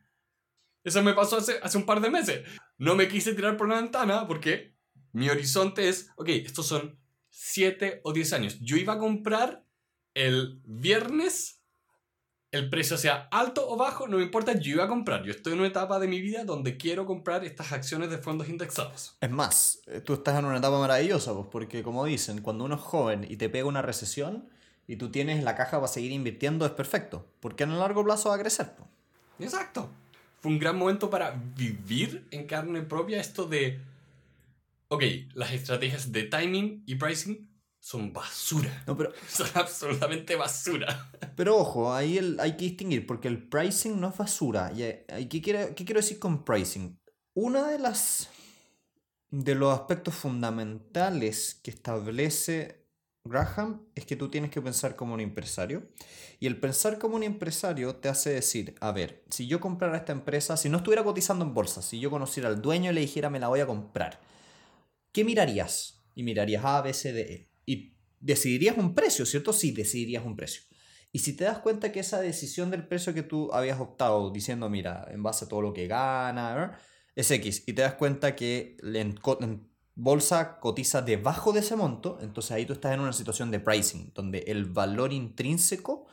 Eso me pasó hace, hace un par de meses. No me quise tirar por la ventana porque mi horizonte es, ok, estos son 7 o 10 años. Yo iba a comprar el viernes, el precio sea alto o bajo, no me importa, yo iba a comprar. Yo estoy en una etapa de mi vida donde quiero comprar estas acciones de fondos indexados. Es más, eh, tú estás en una etapa maravillosa, pues, porque como dicen, cuando uno es joven y te pega una recesión y tú tienes la caja para seguir invirtiendo, es perfecto, porque en el largo plazo va a crecer. pues. Exacto. Fue un gran momento para vivir en carne propia esto de, ok, las estrategias de timing y pricing son basura. No, pero, Son absolutamente basura. pero ojo, ahí el- hay que distinguir, porque el pricing no es basura. ¿Y, eh, ¿qué, quiere- ¿Qué quiero decir con pricing? Una de las de los aspectos fundamentales que establece Graham es que tú tienes que pensar como un empresario. Y el pensar como un empresario te hace decir, a ver, si yo comprara esta empresa, si no estuviera cotizando en bolsa, si yo conociera al dueño y le dijera me la voy a comprar, ¿qué mirarías? Y mirarías A, B, C, D, E. Decidirías un precio, ¿cierto? Sí, decidirías un precio. Y si te das cuenta que esa decisión del precio que tú habías optado, diciendo, mira, en base a todo lo que gana, es X, y te das cuenta que en, en bolsa cotiza debajo de ese monto, entonces ahí tú estás en una situación de pricing, donde el valor intrínseco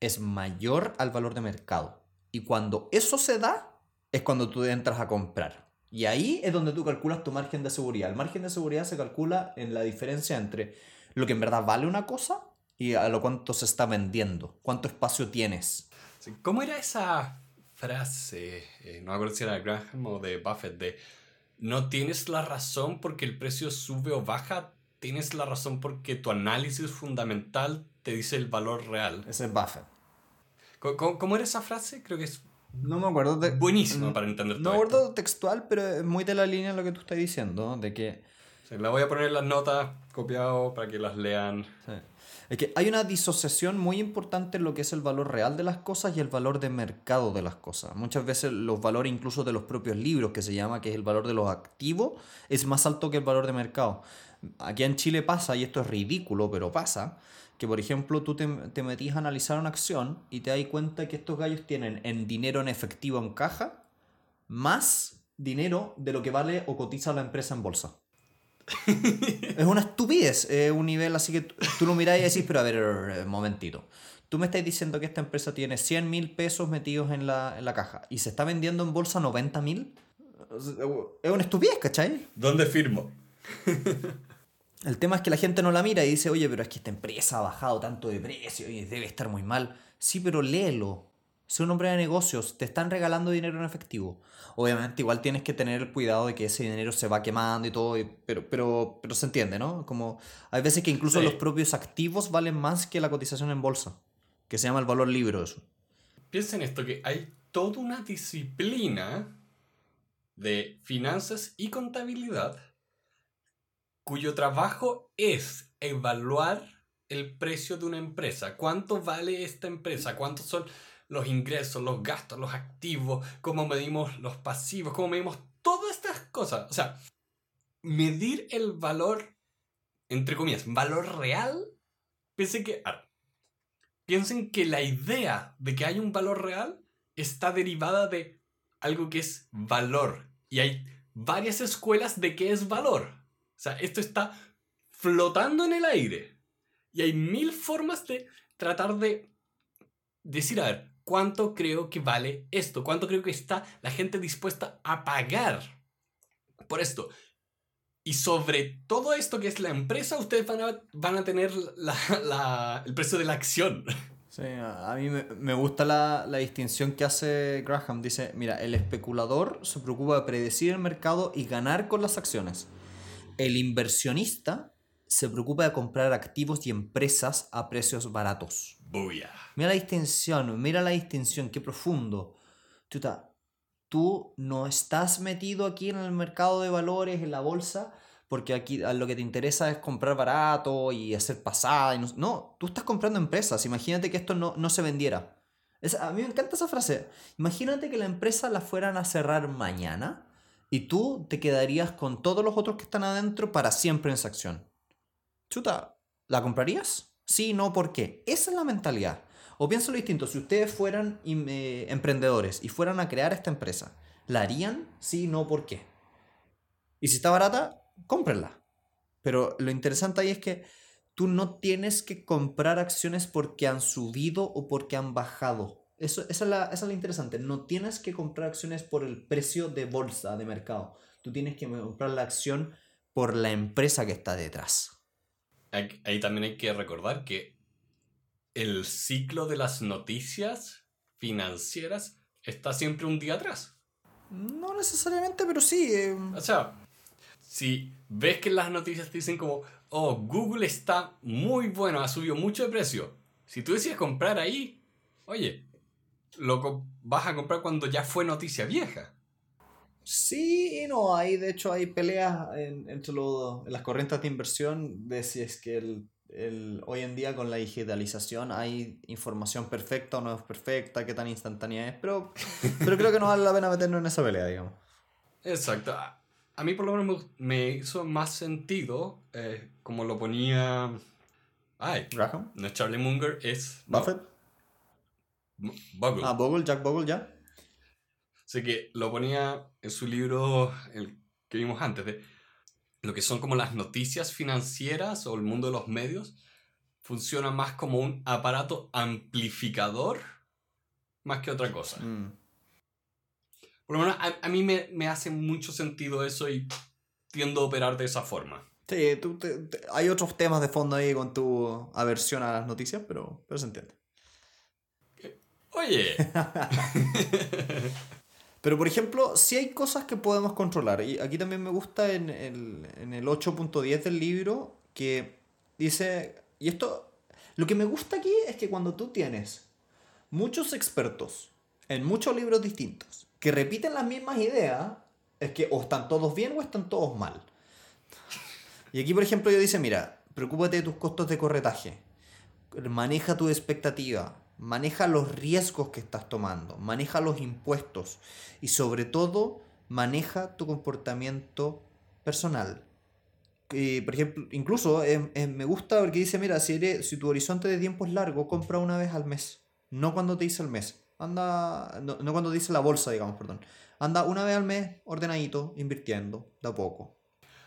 es mayor al valor de mercado. Y cuando eso se da, es cuando tú entras a comprar. Y ahí es donde tú calculas tu margen de seguridad. El margen de seguridad se calcula en la diferencia entre lo que en verdad vale una cosa y a lo cuánto se está vendiendo, cuánto espacio tienes. Sí, ¿Cómo era esa frase? Eh, no me acuerdo si era de Graham o de Buffett, de no tienes la razón porque el precio sube o baja, tienes la razón porque tu análisis fundamental te dice el valor real. Ese es Buffett. ¿Cómo, cómo- era esa frase? Creo que es No me acuerdo de... buenísima Mm, para entender No todo me esto. acuerdo textual, pero es muy de la línea lo que tú estás diciendo, de que... Sí, la voy a poner en las notas copiado para que las lean. sí. Es que hay una disociación muy importante en lo que es el valor real de las cosas y el valor de mercado de las cosas. Muchas veces los valores incluso de los propios libros, que se llama, que es el valor de los activos, es más alto que el valor de mercado. Aquí en Chile pasa, y esto es ridículo, pero pasa, que por ejemplo tú te, te metís a analizar una acción y te das cuenta que estos gallos tienen en dinero en efectivo en caja más dinero de lo que vale o cotiza la empresa en bolsa. Es una estupidez, es un nivel así que tú, lo mirás y decís, pero a ver, eh, momentito. Tú me estás diciendo que esta empresa tiene 100 mil pesos metidos en la, en la caja y se está vendiendo en bolsa 90 mil. Es una estupidez, ¿cachai? ¿Dónde firmo? El tema es que la gente no la mira y dice, oye, pero es que esta empresa ha bajado tanto de precio y debe estar muy mal. Sí, pero léelo. Sé un hombre de negocios, te están regalando dinero en efectivo. Obviamente igual tienes que tener el cuidado de que ese dinero se va quemando y todo, y- pero, pero, pero se entiende, ¿no? Como hay veces que incluso Sí. los propios activos valen más que la cotización en bolsa, que se llama el valor libre eso. Piensa en esto, que hay toda una disciplina de finanzas y contabilidad cuyo trabajo es evaluar el precio de una empresa. ¿Cuánto vale esta empresa? ¿Cuántos son los ingresos, los gastos, los activos? ¿Cómo medimos los pasivos? ¿Cómo medimos todas estas cosas? O sea, medir el valor, entre comillas, valor real. Que, piensen que la idea de que hay un valor real está derivada de algo que es valor. Y hay varias escuelas de qué es valor. O sea, esto está flotando en el aire. Y hay mil formas de tratar de decir, a ver, ¿cuánto creo que vale esto? ¿Cuánto creo que está la gente dispuesta a pagar por esto? Y sobre todo esto que es la empresa, ustedes van a, van a tener la- el precio de la acción. Sí, a mí me, me gusta la, la distinción que hace Graham. Dice, mira, el especulador se preocupa de predecir el mercado y ganar con las acciones. El inversionista se preocupa de comprar activos y empresas a precios baratos. Mira la distinción, mira la distinción, qué profundo. Chuta, tú no estás metido aquí en el mercado de valores, en la bolsa, porque aquí lo que te interesa es comprar barato y hacer pasada. y no, no, tú estás comprando empresas. Imagínate que esto no, no se vendiera. a mí me encanta esa frase. Imagínate que la empresa la fueran a cerrar mañana y tú te quedarías con todos los otros que están adentro para siempre en esa acción. Chuta, ¿la comprarías? Sí, no, ¿por qué? Esa es la mentalidad. O pienso lo distinto, si ustedes fueran eh, emprendedores y fueran a crear esta empresa, ¿la harían? Sí, no, ¿por qué? Y si está barata, cómprenla. Pero lo interesante ahí es que tú no tienes que comprar acciones porque han subido o porque han bajado. Eso, es esa es la interesante. No tienes que comprar acciones por el precio de bolsa, de mercado. Tú tienes que comprar la acción por la empresa que está detrás. Ahí también hay que recordar que el ciclo de las noticias financieras está siempre un día atrás. No necesariamente, pero sí. Eh. O sea, si ves que las noticias te dicen como, oh, Google está muy bueno, ha subido mucho de precio. Si tú decides comprar ahí, oye, lo vas a comprar cuando ya fue noticia vieja. Sí y no, hay de hecho hay peleas entre las corrientes de inversión de si es que el, hoy en día con la digitalización hay información perfecta o no es perfecta, qué tan instantánea es, pero, pero creo que no vale la pena meternos en esa pelea, digamos. Exacto. A mí por lo menos me hizo más sentido, eh, como lo ponía... Ay, Graham. No es Charlie Munger, es... Buffett. Bogle. Ah, Bogle, Jack Bogle, ya. Así que lo ponía en su libro el que vimos antes, de lo que son como las noticias financieras o el mundo de los medios, funciona más como un aparato amplificador más que otra cosa. Mm. Por lo menos a, mí me, me, hace mucho sentido eso y tiendo a operar de esa forma. Sí, tú hay otros temas de fondo ahí con tu aversión a las noticias, pero, pero se entiende. Oye. Pero por ejemplo, si hay cosas que podemos controlar. Y aquí también me gusta en el, en el 8.10 del libro que dice, y esto, lo que me gusta aquí es que cuando tú tienes muchos expertos en muchos libros distintos que repiten las mismas ideas, es que o están todos bien o están todos mal. Y aquí, por ejemplo, yo dice, mira, preocúpate de tus costos de corretaje, maneja tu expectativa, maneja los riesgos que estás tomando, maneja los impuestos y sobre todo maneja tu comportamiento personal. por ejemplo, incluso me gusta porque dice, mira, si, tu horizonte de tiempo es largo, compra una vez al mes, no cuando te dice el mes. Anda, no, cuando dice la bolsa, digamos, perdón. Anda una vez al mes, ordenadito, invirtiendo, de poco.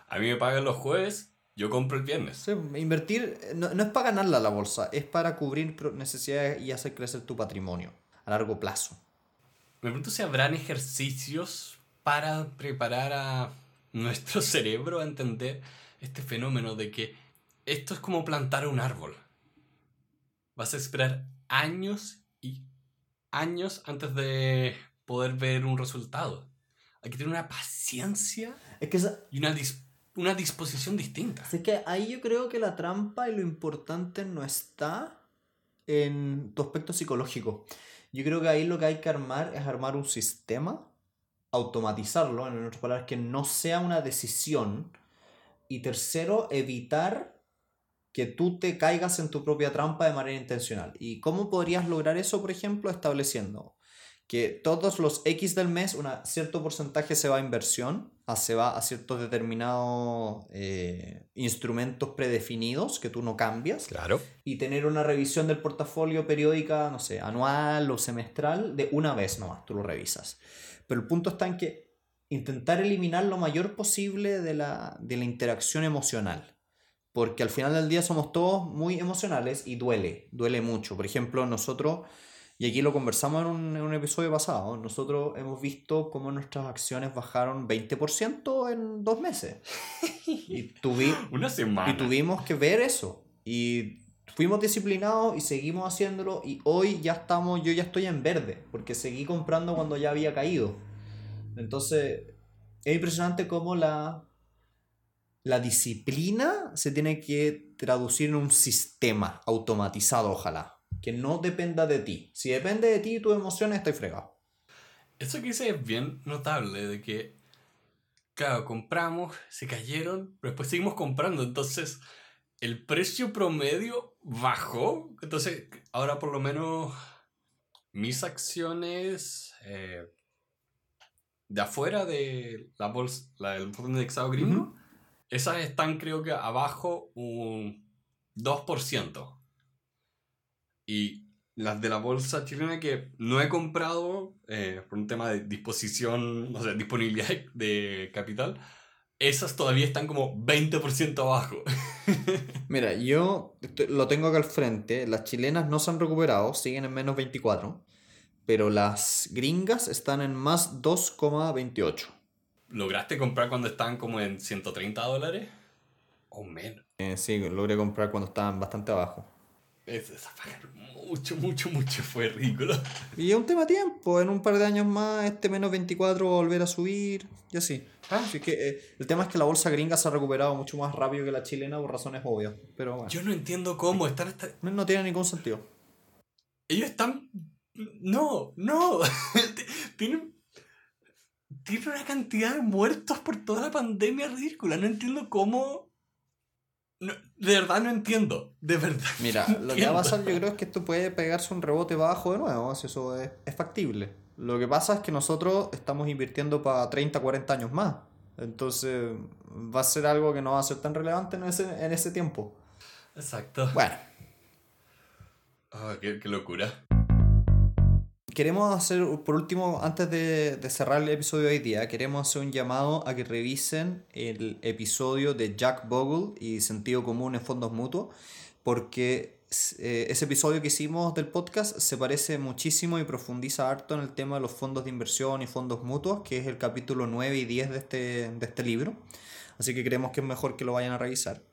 A mí me pagan los jueves yo compro el viernes. invertir no, es para ganarla la bolsa, es para cubrir necesidades y hacer crecer tu patrimonio a largo plazo. Me pregunto si habrán ejercicios para preparar a nuestro cerebro a entender este fenómeno de que esto es como plantar un árbol. Vas a esperar años y años antes de poder ver un resultado. Hay que tener una paciencia es que y una disposición una disposición distinta. Así que ahí yo creo que la trampa y lo importante no está en tu aspecto psicológico. Yo creo que ahí lo que hay que armar es armar un sistema, automatizarlo, en otras palabras, que no sea una decisión. Y tercero, evitar que tú te caigas en tu propia trampa de manera intencional. ¿Y cómo podrías lograr eso, por ejemplo? Estableciendo que todos los X del mes, un cierto porcentaje se va a inversión, se va a ciertos determinados eh, instrumentos predefinidos que tú no cambias. Claro. Y tener una revisión del portafolio periódica, no sé, anual o semestral, de una vez nomás, tú lo revisas. Pero el punto está en que intentar eliminar lo mayor posible de la, de la interacción emocional. Porque al final del día somos todos muy emocionales y duele, duele mucho. Por ejemplo, nosotros y aquí lo conversamos en un, en un, episodio pasado. Nosotros hemos visto cómo nuestras acciones bajaron 20% en dos meses. Y, Una semana. y tuvimos que ver eso. Y fuimos disciplinados y seguimos haciéndolo. Y hoy ya estamos, yo ya estoy en verde. Porque seguí comprando cuando ya había caído. Entonces, es impresionante cómo la, la disciplina se tiene que traducir en un sistema automatizado, ojalá que no dependa de ti. Si depende de ti, tus emociones, estoy fregado. Eso que dice es bien notable, de que, claro, compramos, se cayeron, pero después seguimos comprando, entonces el precio promedio bajó, entonces ahora por lo menos mis acciones eh, de afuera de la bolsa, la, el fondo indexado gringo, esas están creo que abajo un 2%. Y las de la bolsa chilena que no he comprado eh, por un tema de disposición, o sea, disponibilidad de capital, esas todavía están como 20% abajo. Mira, yo lo tengo acá al frente. Las chilenas no se han recuperado, siguen en menos 24. Pero las gringas están en más 2,28. ¿Lograste comprar cuando estaban como en 130 dólares? O menos. Eh, sí, logré comprar cuando estaban bastante abajo. Es, esa mucho, mucho, mucho fue ridículo. Y es un tema tiempo, en un par de años más este menos 24 va a volver a subir y así. Ah. Así que eh, el tema es que la bolsa gringa se ha recuperado mucho más rápido que la chilena por razones obvias. Pero bueno. Yo no entiendo cómo están hasta... No, tiene ningún sentido. Ellos están... No, no. tienen... Tienen una cantidad de muertos por toda la pandemia ridícula. No entiendo cómo de verdad no entiendo. De verdad. Mira, lo que va a pasar yo creo es que esto puede pegarse un rebote bajo de nuevo, si eso es, factible. Lo que pasa es que nosotros estamos invirtiendo para 30, 40 años más. Entonces va a ser algo que no va a ser tan relevante en ese, en ese tiempo. Exacto. Bueno. Ah, qué, qué locura queremos hacer, por último, antes de, cerrar el episodio de hoy día, queremos hacer un llamado a que revisen el episodio de Jack Bogle y Sentido Común en Fondos Mutuos, porque eh, ese episodio que hicimos del podcast se parece muchísimo y profundiza harto en el tema de los fondos de inversión y fondos mutuos, que es el capítulo 9 y 10 de este, de este libro. Así que creemos que es mejor que lo vayan a revisar.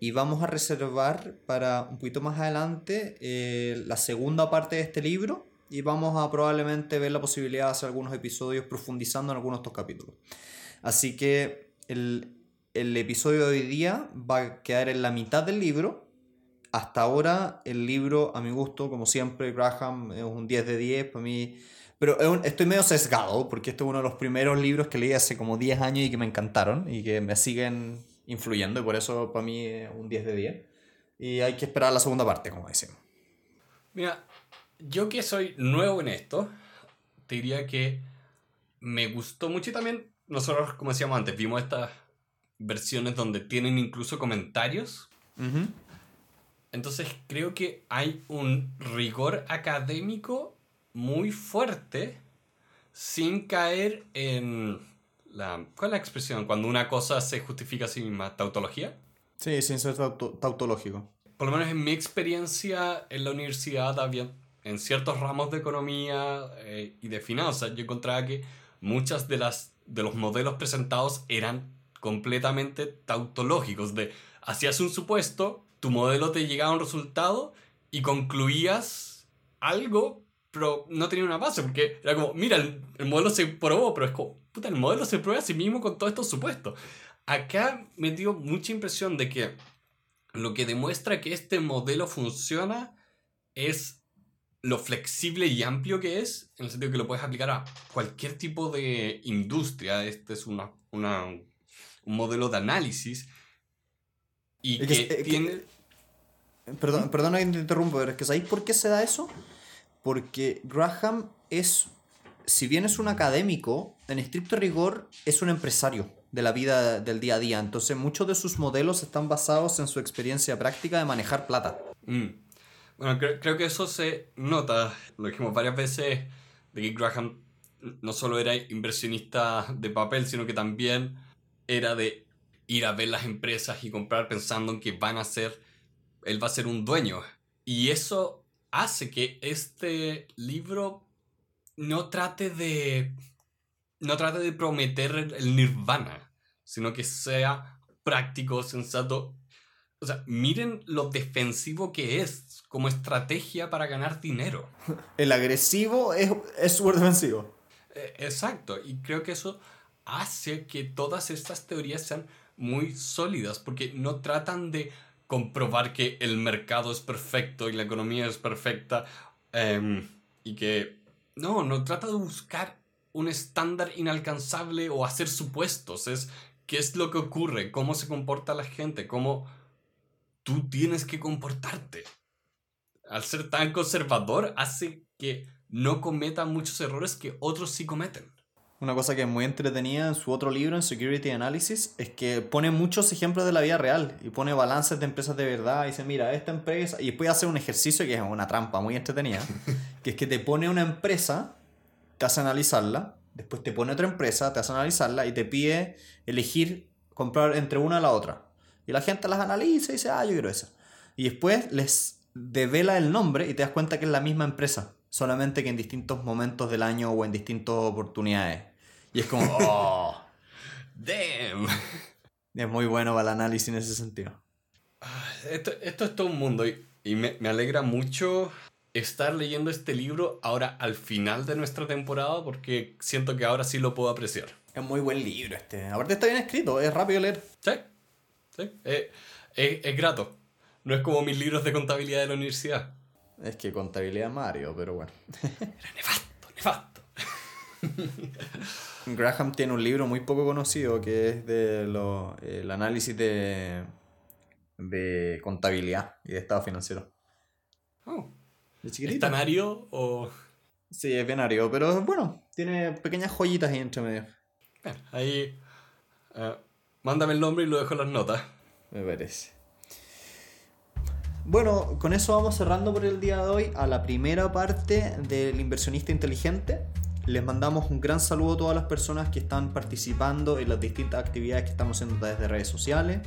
Y vamos a reservar para un poquito más adelante eh, la segunda parte de este libro, y vamos a probablemente ver la posibilidad de hacer algunos episodios profundizando en algunos de estos capítulos. Así que el, el episodio de hoy día va a quedar en la mitad del libro. Hasta ahora el libro, a mi gusto, como siempre, Graham es un 10 de 10 para mí. Pero estoy medio sesgado porque este es uno de los primeros libros que leí hace como 10 años y que me encantaron y que me siguen influyendo y por eso para mí es un 10 de 10. Y hay que esperar la segunda parte, como decimos. Mira, yo que soy nuevo en esto, te diría que me gustó mucho y también nosotros, como decíamos antes, vimos estas versiones donde tienen incluso comentarios. Entonces creo que hay un rigor académico muy fuerte sin caer en la... ¿Cuál es la expresión? Cuando una cosa se justifica a sí misma, tautología. Sí, sin ser tautológico. Por lo menos en mi experiencia en la universidad había en ciertos ramos de economía eh, y de finanzas, yo encontraba que muchas de, las, de los modelos presentados eran completamente tautológicos, de hacías un supuesto, tu modelo te llegaba a un resultado y concluías algo, pero no tenía una base, porque era como, mira, el, el modelo se probó, pero es como, puta, el modelo se prueba a sí mismo con todos estos supuestos. Acá me dio mucha impresión de que lo que demuestra que este modelo funciona es lo flexible y amplio que es, en el sentido que lo puedes aplicar a cualquier tipo de industria. Este es una, una un modelo de análisis. Y que, tiene... perdón, perdón que te interrumpo, pero es que ¿sabéis por qué se da eso? Porque Graham es, si bien es un académico, en estricto rigor es un empresario de la vida del día a día. Entonces muchos de sus modelos están basados en su experiencia práctica de manejar plata. Mm. Bueno, creo, que eso se nota, lo dijimos varias veces, de que Graham no solo era inversionista de papel, sino que también era de ir a ver las empresas y comprar pensando en que van a ser, él va a ser un dueño. Y eso hace que este libro no trate de, no trate de prometer el nirvana, sino que sea práctico, sensato. O sea, miren lo defensivo que es como estrategia para ganar dinero. El agresivo es, es súper defensivo. Eh, exacto, y creo que eso hace que todas estas teorías sean muy sólidas, porque no tratan de comprobar que el mercado es perfecto y la economía es perfecta, em, y que no, no trata de buscar un estándar inalcanzable o hacer supuestos, es qué es lo que ocurre, cómo se comporta la gente, cómo tú tienes que comportarte al ser tan conservador, hace que no cometa muchos errores que otros sí cometen. Una cosa que es muy entretenida en su otro libro, en Security Analysis, es que pone muchos ejemplos de la vida real y pone balances de empresas de verdad y dice, mira, esta empresa, y después hace un ejercicio que es una trampa muy entretenida, que es que te pone una empresa, te hace analizarla, después te pone otra empresa, te hace analizarla y te pide elegir comprar entre una a la otra. Y la gente las analiza y dice, ah, yo quiero esa. Y después les devela el nombre y te das cuenta que es la misma empresa, solamente que en distintos momentos del año o en distintas oportunidades. Y es como, oh, damn. Es muy bueno para el análisis en ese sentido. Ah, esto, esto es todo un mundo y, y me, me, alegra mucho estar leyendo este libro ahora al final de nuestra temporada porque siento que ahora sí lo puedo apreciar. Es muy buen libro este. Aparte está bien escrito, es rápido leer. Sí, sí. Eh, es, es grato. No es como mis libros de contabilidad de la universidad. Es que contabilidad Mario, pero bueno. Era nefasto, nefasto. Graham tiene un libro muy poco conocido que es de lo, el análisis de, de contabilidad y de estado financiero. Oh. ¿Es tan ario o...? Sí, es bien ario, pero bueno, tiene pequeñas joyitas ahí entre medio. Bien, ahí... Uh, mándame el nombre y lo dejo en las notas. Me parece. Bueno, con eso vamos cerrando por el día de hoy a la primera parte del inversionista inteligente. Les mandamos un gran saludo a todas las personas que están participando en las distintas actividades que estamos haciendo desde redes sociales,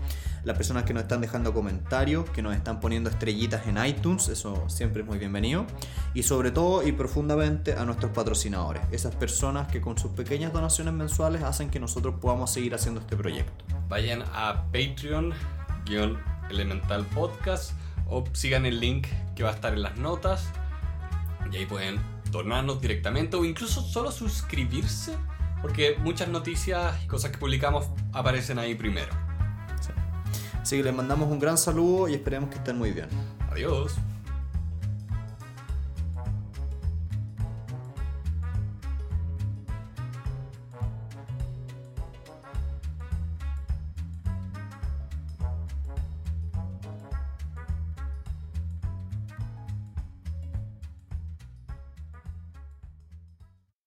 las personas que nos están dejando comentarios, que nos están poniendo estrellitas en iTunes, eso siempre es muy bienvenido, y sobre todo y profundamente a nuestros patrocinadores, esas personas que con sus pequeñas donaciones mensuales hacen que nosotros podamos seguir haciendo este proyecto. Vayan a Patreon-Elemental Podcast o sigan el link que va a estar en las notas y ahí pueden donarnos directamente o incluso solo suscribirse, porque muchas noticias y cosas que publicamos aparecen ahí primero. Sí. Así que les mandamos un gran saludo y esperemos que estén muy bien. Adiós.